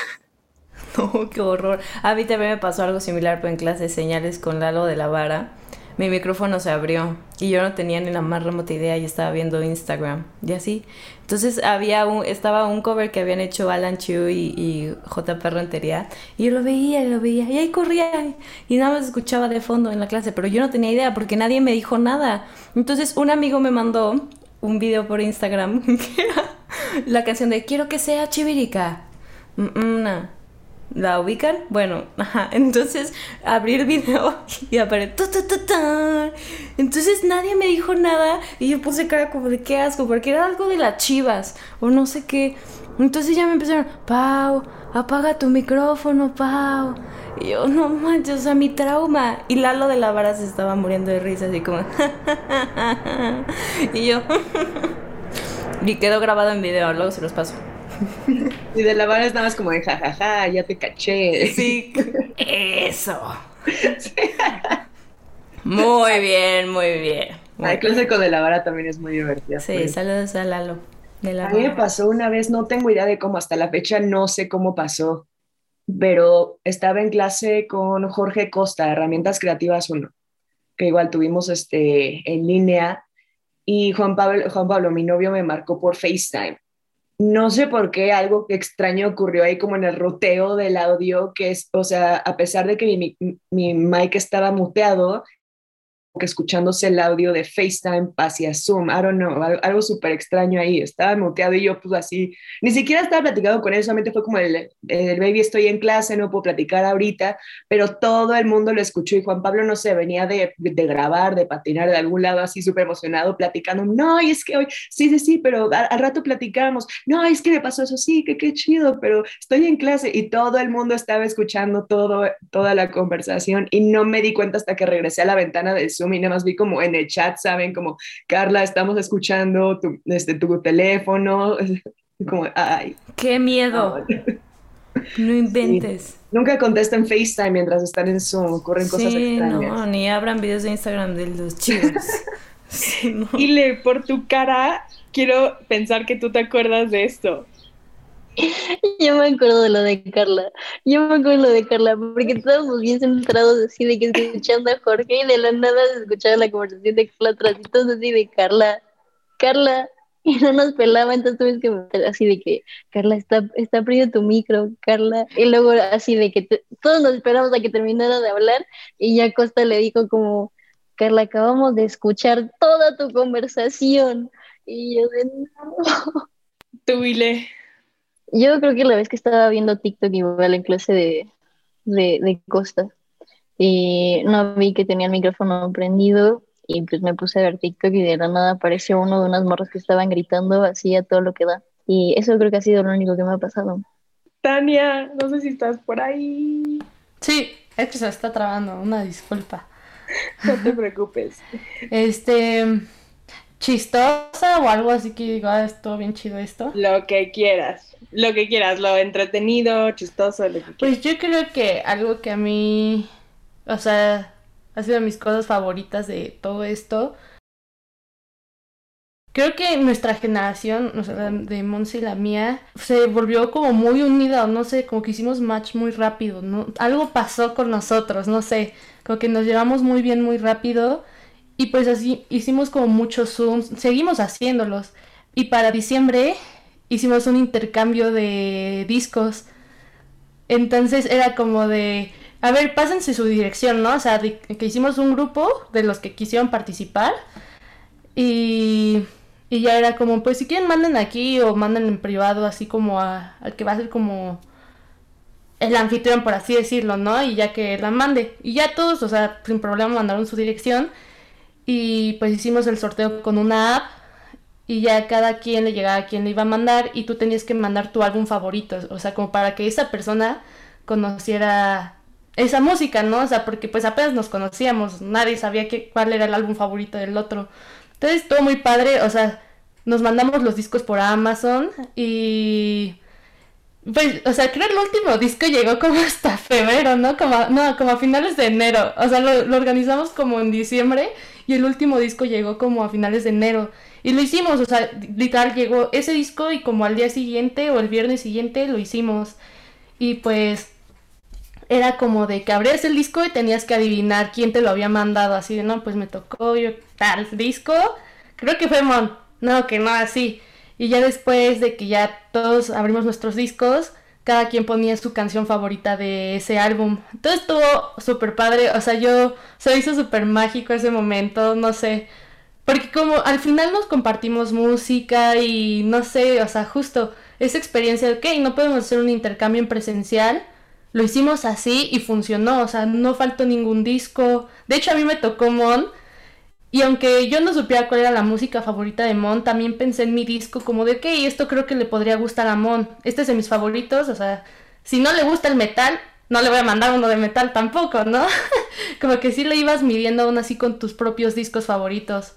No, qué horror. A mí también me pasó algo similar, pero en clase de señales con Lalo de la vara. Mi micrófono se abrió y yo no tenía ni la más remota idea y estaba viendo Instagram y así. Entonces había un, estaba un cover que habían hecho Alan Chu y, Rentería y yo lo veía y lo veía y ahí corría y nada más escuchaba de fondo en la clase, pero yo no tenía idea porque nadie me dijo nada. Entonces un amigo me mandó un video por Instagram que era la canción de Quiero que sea Chivirica. Mm, mm. ¿La ubican? Bueno, ajá. Entonces abrí el video y apareció. Entonces nadie me dijo nada y yo puse cara como de qué asco, porque era algo de las chivas o no sé qué. Entonces ya me empezaron, Pau, apaga tu micrófono, Pau. Y yo, no manches, o sea, mi trauma. Y Lalo de la vara se estaba muriendo de risa, así como. y yo. y quedó grabado en video, luego se los paso. Y de la vara es nada más como de jajaja, ya te caché. Sí, eso. Muy bien, muy bien. El clásico de la vara también es muy divertido. Sí, saludos a Lalo. De la a mí me pasó una vez, no tengo idea de cómo, hasta la fecha no sé cómo pasó, pero estaba en clase con Jorge Costa, Herramientas Creativas 1, que igual tuvimos este, en línea, y Juan Pablo, Juan Pablo, mi novio, me marcó por FaceTime no sé por qué algo extraño ocurrió ahí como en el roteo del audio, que es, o sea, a pesar de que mi, mi, mic estaba muteado, que escuchándose el audio de FaceTime hacia Zoom, I don't know, algo, súper extraño ahí, estaba muteado y yo pues así, ni siquiera estaba platicando con él, solamente fue como el, el baby estoy en clase, no puedo platicar ahorita, pero todo el mundo lo escuchó y Juan Pablo no sé, venía de, de grabar, de patinar de algún lado así súper emocionado, platicando, no, y es que hoy, sí, sí, sí, pero al, rato platicamos, no, es que me pasó eso, sí, que qué chido, pero estoy en clase y todo el mundo estaba escuchando todo, toda la conversación y no me di cuenta hasta que regresé a la ventana del Zoom y nada más vi como en el chat, ¿saben? Como, Carla, estamos escuchando tu, este, tu teléfono. Como, ay. ¡Qué miedo! No inventes. Nunca contesten FaceTime mientras están en Zoom, ocurren cosas extrañas. No, ni abran videos de Instagram de los chicos. Y le, por tu cara, quiero pensar que tú te acuerdas de esto. Yo me acuerdo de lo de Carla. Yo me acuerdo de lo de Carla, porque estábamos bien centrados así de que escuchando a Jorge y de la nada se escuchaba la conversación de Carla atrás y así de Carla, Carla, y no nos pelaba, entonces tuvimos que así de que Carla está, está prendido tu micro, Carla, y luego así de que todos nos esperamos a que terminara de hablar y ya Costa le dijo como, Carla, acabamos de escuchar toda tu conversación. Y yo de no. Tú. Yo creo que la vez que estaba viendo TikTok igual en clase de, de, Costa, y no vi que tenía el micrófono prendido y pues me puse a ver TikTok y de la nada apareció uno de unas morras que estaban gritando así a todo lo que da. Y eso creo que ha sido lo único que me ha pasado. Tania, no sé si estás por ahí. Sí, es que se está trabando, una disculpa. No te preocupes. Este, chistosa o algo así que digo, ah, estuvo bien chido esto. Lo que quieras, lo que quieras, lo entretenido, chistoso, lo que quieras. Pues yo creo que algo que a mí, o sea, ha sido de mis cosas favoritas de todo esto. Creo que nuestra generación, o sea, de Monse y la mía, se volvió como muy unida, no sé, como que hicimos match muy rápido, ¿no? Algo pasó con nosotros, no sé, como que nos llevamos muy bien muy rápido y pues así hicimos como muchos Zooms, seguimos haciéndolos. Y para diciembre hicimos un intercambio de discos. Entonces era como de, a ver, pásense su dirección, ¿no? O sea, que hicimos un grupo de los que quisieron participar. Y, y ya era como, pues si quieren manden aquí o manden en privado, así como a, al que va a ser como el anfitrión, por así decirlo, ¿no? Y ya que la mande. Y ya todos, o sea, sin problema mandaron su dirección. Y pues hicimos el sorteo con una app y ya cada quien le llegaba a quien le iba a mandar y tú tenías que mandar tu álbum favorito, o sea, como para que esa persona conociera esa música, ¿no? O sea, porque pues apenas nos conocíamos, nadie sabía qué, cuál era el álbum favorito del otro. Entonces estuvo muy padre, o sea, nos mandamos los discos por Amazon y... Pues, o sea, creo el último disco llegó como hasta febrero, ¿no? Como, no, como a finales de enero. O sea, lo, lo organizamos como en diciembre y el último disco llegó como a finales de enero. Y lo hicimos, o sea, literal llegó ese disco y como al día siguiente o el viernes siguiente lo hicimos. Y pues era como de que abrías el disco y tenías que adivinar quién te lo había mandado. Así de, no, pues me tocó yo tal disco. Creo que fue Mon. No, que no, así. Y ya después de que ya todos abrimos nuestros discos, cada quien ponía su canción favorita de ese álbum. Entonces estuvo súper padre, o sea, yo se hizo súper mágico ese momento, no sé. Porque como al final nos compartimos música y no sé, o sea, justo esa experiencia de, ok, no podemos hacer un intercambio en presencial, lo hicimos así y funcionó, o sea, no faltó ningún disco. De hecho, a mí me tocó Mon y aunque yo no supiera cuál era la música favorita de Mon, también pensé en mi disco como de, ok, esto creo que le podría gustar a Mon. Este es de mis favoritos, o sea, si no le gusta el metal, no le voy a mandar uno de metal tampoco, ¿no? como que sí lo ibas midiendo aún así con tus propios discos favoritos.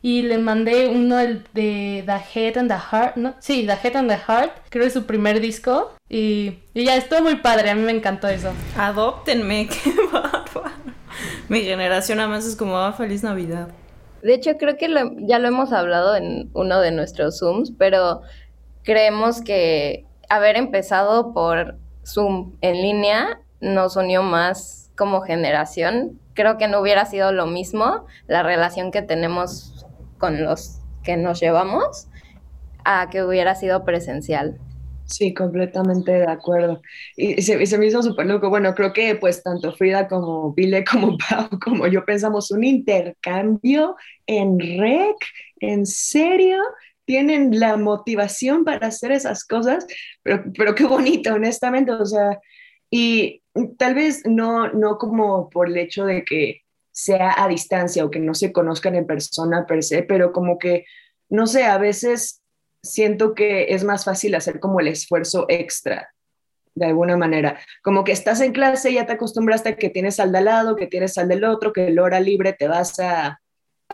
Y le mandé uno de The Head and the Heart, ¿no? Sí, The Head and the Heart, creo que es su primer disco. Y, y ya, estuvo muy padre, a mí me encantó eso. Adóptenme, qué bárbaro. Mi generación además es como, ah, feliz Navidad. De hecho, creo que lo- ya lo hemos hablado en uno de nuestros Zooms, pero creemos que haber empezado por Zoom en línea nos unió más como generación. Creo que no hubiera sido lo mismo la relación que tenemos con los que nos llevamos a que hubiera sido presencial. Sí, completamente de acuerdo. Y se, y se me hizo súper loco. Bueno, creo que pues tanto Frida como Vile como Pau como yo pensamos un intercambio en rec, ¿en serio? Tienen la motivación para hacer esas cosas, pero, pero qué bonito, honestamente. O sea, y tal vez no, no como por el hecho de que sea a distancia o que no se conozcan en persona per se, pero como que, no sé, a veces siento que es más fácil hacer como el esfuerzo extra, de alguna manera. Como que estás en clase y ya te acostumbraste a que tienes al de al lado, que tienes al del otro, que el hora libre te vas a,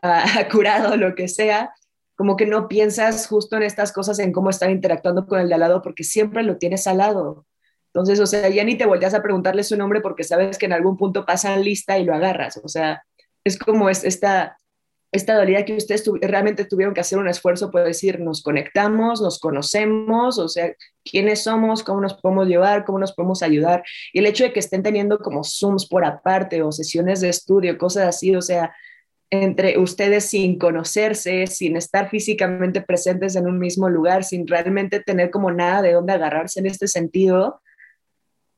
a, curado, lo que sea. Como que no piensas justo en estas cosas, en cómo estar interactuando con el de al lado, porque siempre lo tienes al lado. Entonces, o sea, ya ni te volteas a preguntarle su nombre porque sabes que en algún punto pasan lista y lo agarras. O sea, es como es esta esta dualidad que ustedes realmente tuvieron que hacer un esfuerzo por decir, nos conectamos, nos conocemos, o sea, quiénes somos, cómo nos podemos llevar, cómo nos podemos ayudar. Y el hecho de que estén teniendo como Zooms por aparte o sesiones de estudio, cosas así, o sea, entre ustedes sin conocerse, sin estar físicamente presentes en un mismo lugar, sin realmente tener como nada de dónde agarrarse en este sentido,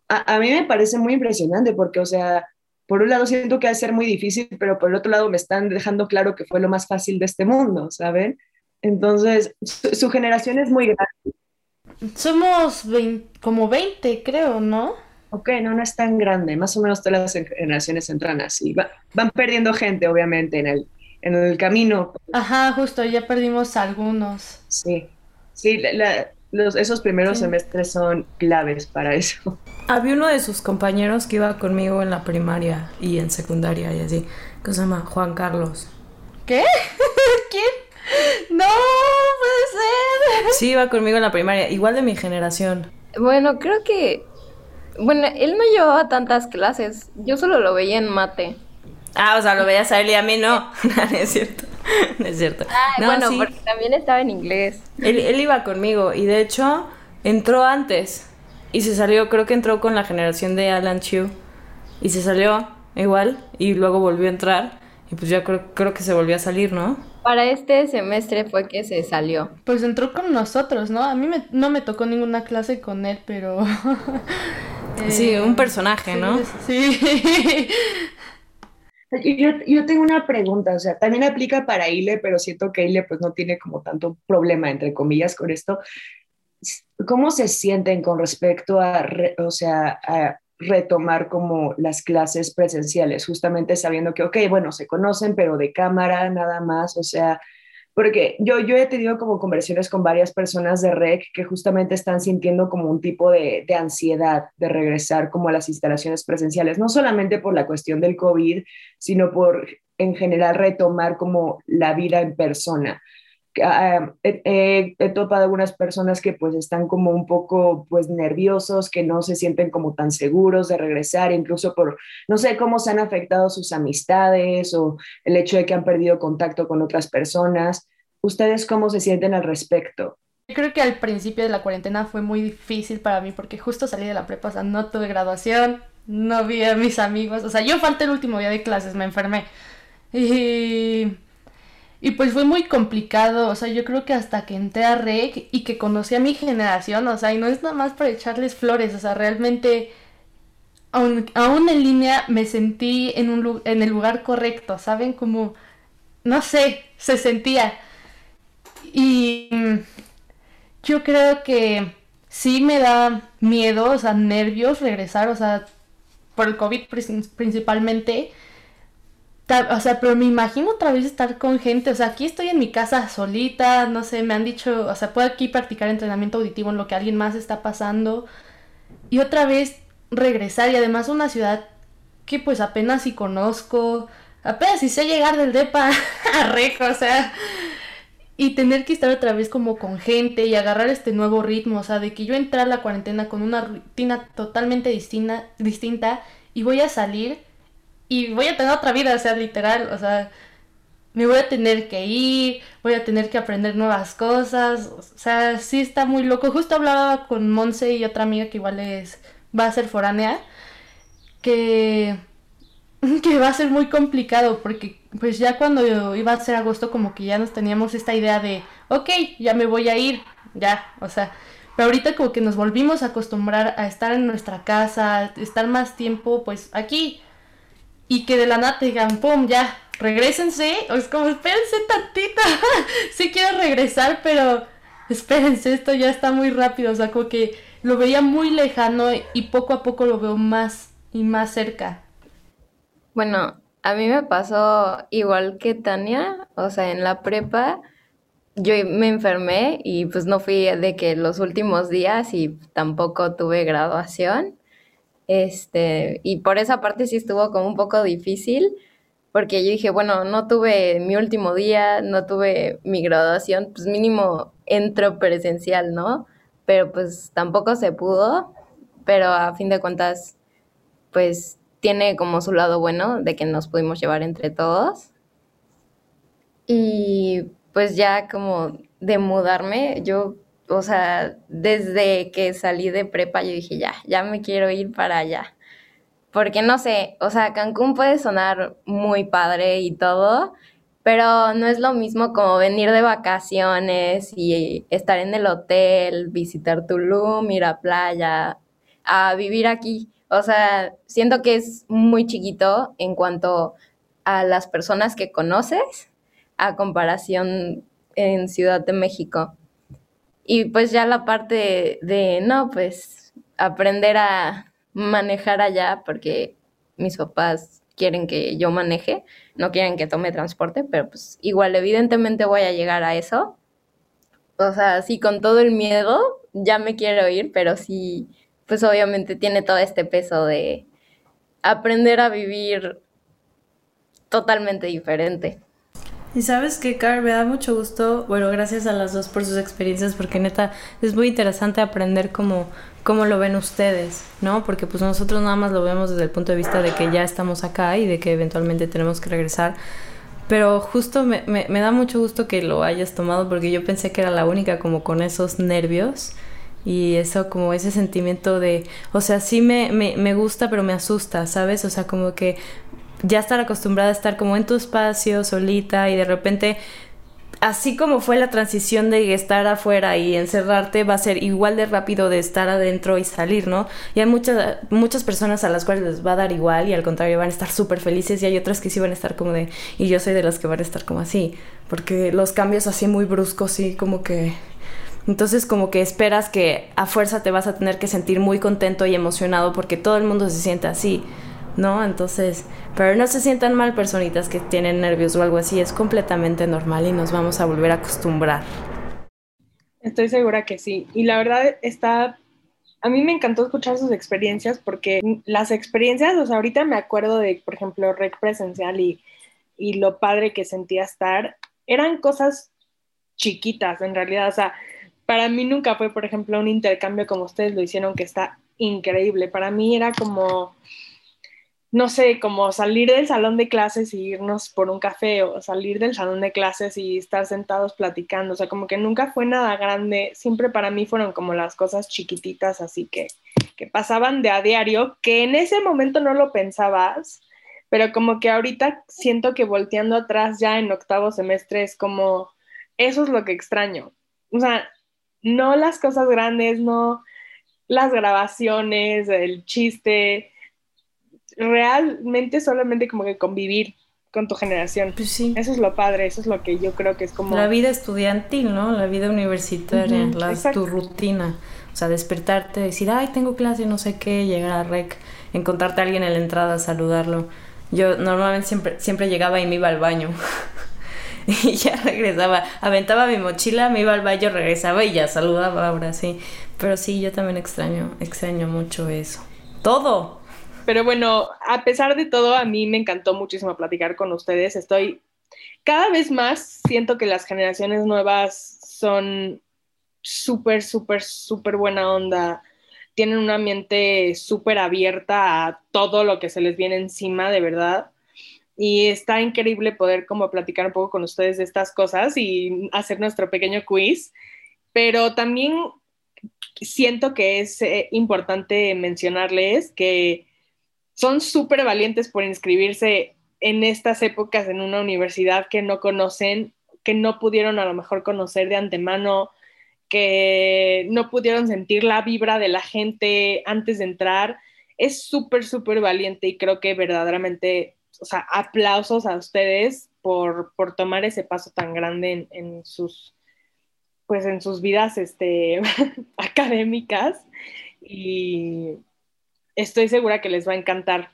a, a mí me parece muy impresionante porque, o sea, por un lado siento que va a ser muy difícil, pero por el otro lado me están dejando claro que fue lo más fácil de este mundo, ¿saben? Entonces, su, su generación es muy grande. Somos 20, como 20, creo, ¿no? Ok, no, no es tan grande, más o menos todas las generaciones entran así. Va, van perdiendo gente, obviamente, en el, en el camino. Ajá, justo, ya perdimos algunos. Sí, sí, la, la, los, esos primeros sí. semestres son claves para eso. Había uno de sus compañeros que iba conmigo en la primaria y en secundaria y así, que se llama Juan Carlos. ¿Qué? ¿Quién? No, puede ser. Sí, iba conmigo en la primaria, igual de mi generación. Bueno, creo que... Bueno, él no llevaba tantas clases, yo solo lo veía en mate. Ah, o sea, lo veías a él y a mí no. no es cierto. No es cierto. Ah, no, bueno, sí. porque también estaba en inglés. Él, él, iba conmigo y de hecho entró antes y se salió, creo que entró con la generación de Alan Chew y se salió igual y luego volvió a entrar y pues ya creo, creo que se volvió a salir, ¿no? Para este semestre fue que se salió. Pues entró con nosotros, ¿no? A mí me, no me tocó ninguna clase con él, pero... sí, un personaje, sí, ¿no? Sí. Yo, yo, tengo una pregunta, o sea, también aplica para Ile, pero siento que Ile pues no tiene como tanto problema, entre comillas, con esto. ¿Cómo se sienten con respecto a, re, o sea, a retomar como las clases presenciales, justamente sabiendo que, ok, bueno, se conocen, pero de cámara nada más, o sea, porque yo, yo he tenido como conversiones con varias personas de REC que justamente están sintiendo como un tipo de, de, ansiedad de regresar como a las instalaciones presenciales, no solamente por la cuestión del COVID, sino por en general retomar como la vida en persona. Ah, he, topado algunas personas que pues están como un poco pues nerviosos, que no se sienten como tan seguros de regresar, incluso por, no sé cómo se han afectado sus amistades o el hecho de que han perdido contacto con otras personas. ¿Ustedes cómo se sienten al respecto? Yo creo que al principio de la cuarentena fue muy difícil para mí porque justo salí de la prepa, o sea, no tuve graduación, no vi a mis amigos, o sea, yo falté el último día de clases, me enfermé. Y y pues fue muy complicado, o sea, yo creo que hasta que entré a REC y que conocí a mi generación, o sea, y no es nada más para echarles flores, o sea, realmente, aún, en línea me sentí en, un, en el lugar correcto, ¿saben? Como, no sé, se sentía. Y yo creo que sí me da miedo, o sea, nervios regresar, o sea, por el COVID principalmente o sea, pero me imagino otra vez estar con gente, o sea, aquí estoy en mi casa solita, no sé, me han dicho, o sea, puedo aquí practicar entrenamiento auditivo en lo que alguien más está pasando y otra vez regresar y además una ciudad que pues apenas si conozco, apenas si sé llegar del DEPA a Rejo, o sea, y tener que estar otra vez como con gente y agarrar este nuevo ritmo, o sea, de que yo entré a la cuarentena con una rutina totalmente distinta, distinta y voy a salir y voy a tener otra vida, o sea, literal, o sea, me voy a tener que ir, voy a tener que aprender nuevas cosas, o sea, sí está muy loco. Justo hablaba con Monse y otra amiga que igual es, va a ser foránea, que, que va a ser muy complicado porque pues ya cuando iba a ser agosto como que ya nos teníamos esta idea de, ok, ya me voy a ir, ya, o sea, pero ahorita como que nos volvimos a acostumbrar a estar en nuestra casa, estar más tiempo pues aquí y que de la nada te digan, pum, ya, regresense. O es como, espérense tantita. sí quiero regresar, pero espérense, esto ya está muy rápido. O sea, como que lo veía muy lejano y poco a poco lo veo más y más cerca. Bueno, a mí me pasó igual que Tania, o sea, en la prepa yo me enfermé y pues no fui de que los últimos días y tampoco tuve graduación. Este, y por esa parte sí estuvo como un poco difícil, porque yo dije, bueno, no tuve mi último día, no tuve mi graduación, pues mínimo entro presencial, ¿no? Pero pues tampoco se pudo, pero a fin de cuentas, pues tiene como su lado bueno de que nos pudimos llevar entre todos. Y pues ya como de mudarme, yo o sea, desde que salí de prepa yo dije, ya, ya me quiero ir para allá. Porque no sé, o sea, Cancún puede sonar muy padre y todo, pero no es lo mismo como venir de vacaciones y estar en el hotel, visitar Tulum, ir a playa, a vivir aquí. O sea, siento que es muy chiquito en cuanto a las personas que conoces a comparación en Ciudad de México. Y pues ya la parte de, no, pues aprender a manejar allá, porque mis papás quieren que yo maneje, no quieren que tome transporte, pero pues igual evidentemente voy a llegar a eso. O sea, sí, con todo el miedo, ya me quiero ir, pero sí, pues obviamente tiene todo este peso de aprender a vivir totalmente diferente. Y sabes que, Car, me da mucho gusto, bueno, gracias a las dos por sus experiencias, porque neta es muy interesante aprender cómo, cómo lo ven ustedes, ¿no? Porque pues nosotros nada más lo vemos desde el punto de vista de que ya estamos acá y de que eventualmente tenemos que regresar. Pero justo me, da mucho gusto que lo hayas tomado porque yo pensé que era la única como con esos nervios y eso como ese sentimiento de, o sea, sí me, me, me gusta pero me asusta, ¿sabes? O sea, como que ya estar acostumbrada a estar como en tu espacio, solita, y de repente, así como fue la transición de estar afuera y encerrarte, va a ser igual de rápido de estar adentro y salir, ¿no? Y hay muchas, muchas personas a las cuales les va a dar igual y al contrario van a estar súper felices y hay otras que sí van a estar como de, y yo soy de las que van a estar como así, porque los cambios así muy bruscos, sí, como que... Entonces como que esperas que a fuerza te vas a tener que sentir muy contento y emocionado porque todo el mundo se siente así. ¿No? Entonces, pero no se sientan mal personitas que tienen nervios o algo así, es completamente normal y nos vamos a volver a acostumbrar. Estoy segura que sí. Y la verdad está, a mí me encantó escuchar sus experiencias porque las experiencias, o sea, ahorita me acuerdo de, por ejemplo, rec presencial y, y lo padre que sentía estar, eran cosas chiquitas en realidad, o sea, para mí nunca fue, por ejemplo, un intercambio como ustedes lo hicieron, que está increíble. Para mí era como, no sé, como salir del salón de clases y irnos por un café o salir del salón de clases y estar sentados platicando. O sea, como que nunca fue nada grande. Siempre para mí fueron como las cosas chiquititas, así que, que pasaban de a diario, que en ese momento no lo pensabas, pero como que ahorita siento que volteando atrás ya en octavo semestre es como, eso es lo que extraño. O sea, no las cosas grandes, no las grabaciones, el chiste, realmente solamente como que convivir con tu generación. Pues sí. Eso es lo padre, eso es lo que yo creo que es como... La vida estudiantil, ¿no? La vida universitaria, tu rutina. O sea, despertarte, decir, ay, tengo clase, no sé qué, llegar a rec, encontrarte a alguien en la entrada, saludarlo. Yo normalmente siempre, siempre llegaba y me iba al baño. y ya regresaba, aventaba mi mochila, me iba al baño, regresaba y ya saludaba ahora sí. Pero sí, yo también extraño, extraño mucho eso. Todo. Pero bueno, a pesar de todo, a mí me encantó muchísimo platicar con ustedes. Estoy cada vez más, siento que las generaciones nuevas son súper, súper, súper buena onda. Tienen una mente súper abierta a todo lo que se les viene encima, de verdad y está increíble poder como platicar un poco con ustedes de estas cosas y hacer nuestro pequeño quiz, pero también siento que es eh, importante mencionarles que son súper valientes por inscribirse en estas épocas en una universidad que no conocen, que no pudieron a lo mejor conocer de antemano, que no pudieron sentir la vibra de la gente antes de entrar. Es súper, súper valiente y creo que verdaderamente o sea, aplausos a ustedes por, tomar ese paso tan grande en, sus, pues en sus vidas este, académicas y estoy segura que les va a encantar.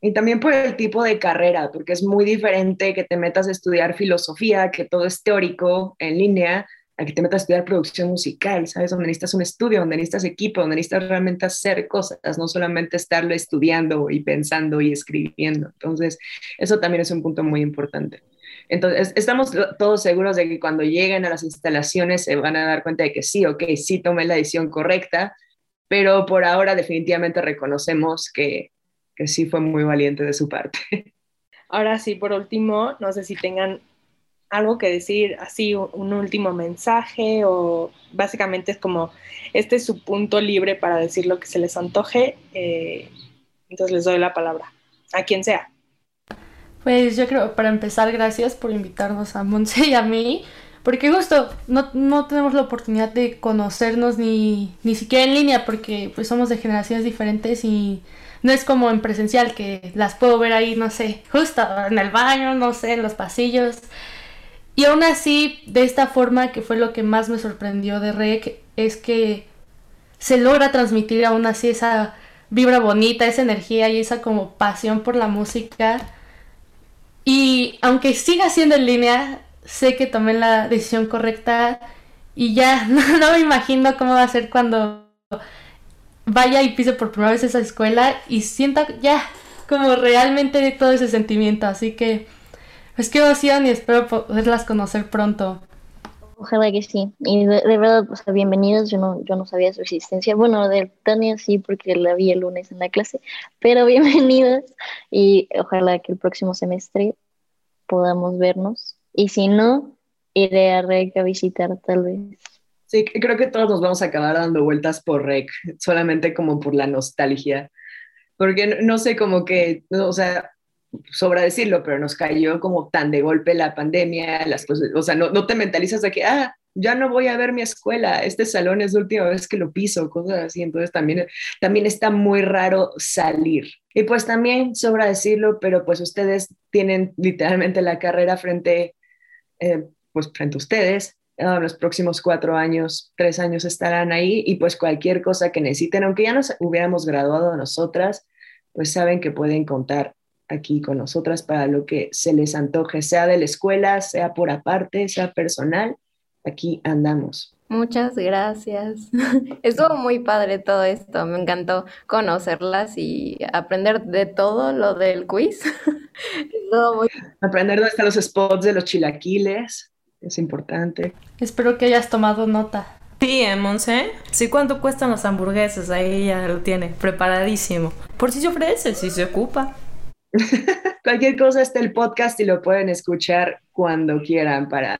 Y también por el tipo de carrera, porque es muy diferente que te metas a estudiar filosofía, que todo es teórico en línea, a que te metas a estudiar producción musical, ¿sabes? Donde necesitas un estudio, donde necesitas equipo, donde necesitas realmente hacer cosas, no solamente estarlo estudiando y pensando y escribiendo. Entonces, eso también es un punto muy importante. Entonces, estamos todos seguros de que cuando lleguen a las instalaciones se van a dar cuenta de que sí, ok, sí tomé la decisión correcta, pero por ahora definitivamente reconocemos que, que sí fue muy valiente de su parte. Ahora sí, por último, no sé si tengan algo que decir, así un último mensaje o básicamente es como, este es su punto libre para decir lo que se les antoje, eh, entonces les doy la palabra, a quien sea. Pues yo creo, para empezar, gracias por invitarnos a Monse y a mí, porque justo no, no tenemos la oportunidad de conocernos ni, ni siquiera en línea, porque pues somos de generaciones diferentes y no es como en presencial, que las puedo ver ahí, no sé, justo en el baño, no sé, en los pasillos. Y aún así, de esta forma, que fue lo que más me sorprendió de Rec, es que se logra transmitir aún así esa vibra bonita, esa energía y esa como pasión por la música. Y aunque siga siendo en línea, sé que tomé la decisión correcta y ya no, me imagino cómo va a ser cuando vaya y pise por primera vez esa escuela y sienta ya como realmente todo ese sentimiento. Así que es que emoción y espero poderlas conocer pronto. Ojalá que sí. Y de, verdad, o sea, bienvenidos. Yo no, yo no sabía su existencia. Bueno, de Tania sí, porque la vi el lunes en la clase. Pero bienvenidos. Y ojalá que el próximo semestre podamos vernos. Y si no, iré a REC a visitar tal vez. Sí, creo que todos nos vamos a acabar dando vueltas por REC, solamente como por la nostalgia. Porque no, no sé, como que, o sea, sobra decirlo, pero nos cayó como tan de golpe la pandemia, las cosas, o sea, no, no te mentalizas de que, ah, ya no voy a ver mi escuela, este salón es la última vez que lo piso, cosas así, entonces también, también está muy raro salir. Y pues también sobra decirlo, pero pues ustedes tienen literalmente la carrera frente, eh, pues frente a ustedes, ah, los próximos cuatro años, tres años estarán ahí y pues cualquier cosa que necesiten, aunque ya nos hubiéramos graduado nosotras, pues saben que pueden contar aquí con nosotras para lo que se les antoje, sea de la escuela, sea por aparte, sea personal, aquí andamos. Muchas gracias. Estuvo muy padre todo esto. Me encantó conocerlas y aprender de todo lo del quiz. Aprender dónde están los spots de los chilaquiles. Es importante. Espero que hayas tomado nota. Sí, ¿eh, Monse? Sí, ¿cuánto cuestan los hamburguesas? Ahí ya lo tiene, preparadísimo. Por si se ofrece, si se ocupa. Cualquier cosa está el podcast y lo pueden escuchar cuando quieran para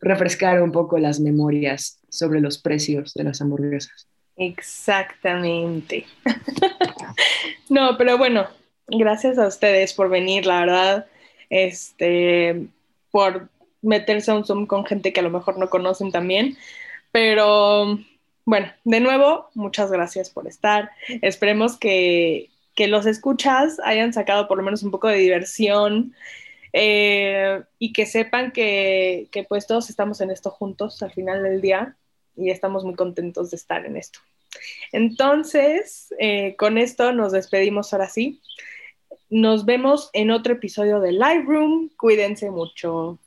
refrescar un poco las memorias sobre los precios de las hamburguesas. Exactamente. no, pero bueno, gracias a ustedes por venir, la verdad, este, por meterse a un Zoom con gente que a lo mejor no conocen también. Pero bueno, de nuevo, muchas gracias por estar. Esperemos que, los escuchas hayan sacado por lo menos un poco de diversión eh, y que sepan que, pues todos estamos en esto juntos al final del día y estamos muy contentos de estar en esto. Entonces, eh, con esto nos despedimos ahora sí. Nos vemos en otro episodio de Live Room. Cuídense mucho.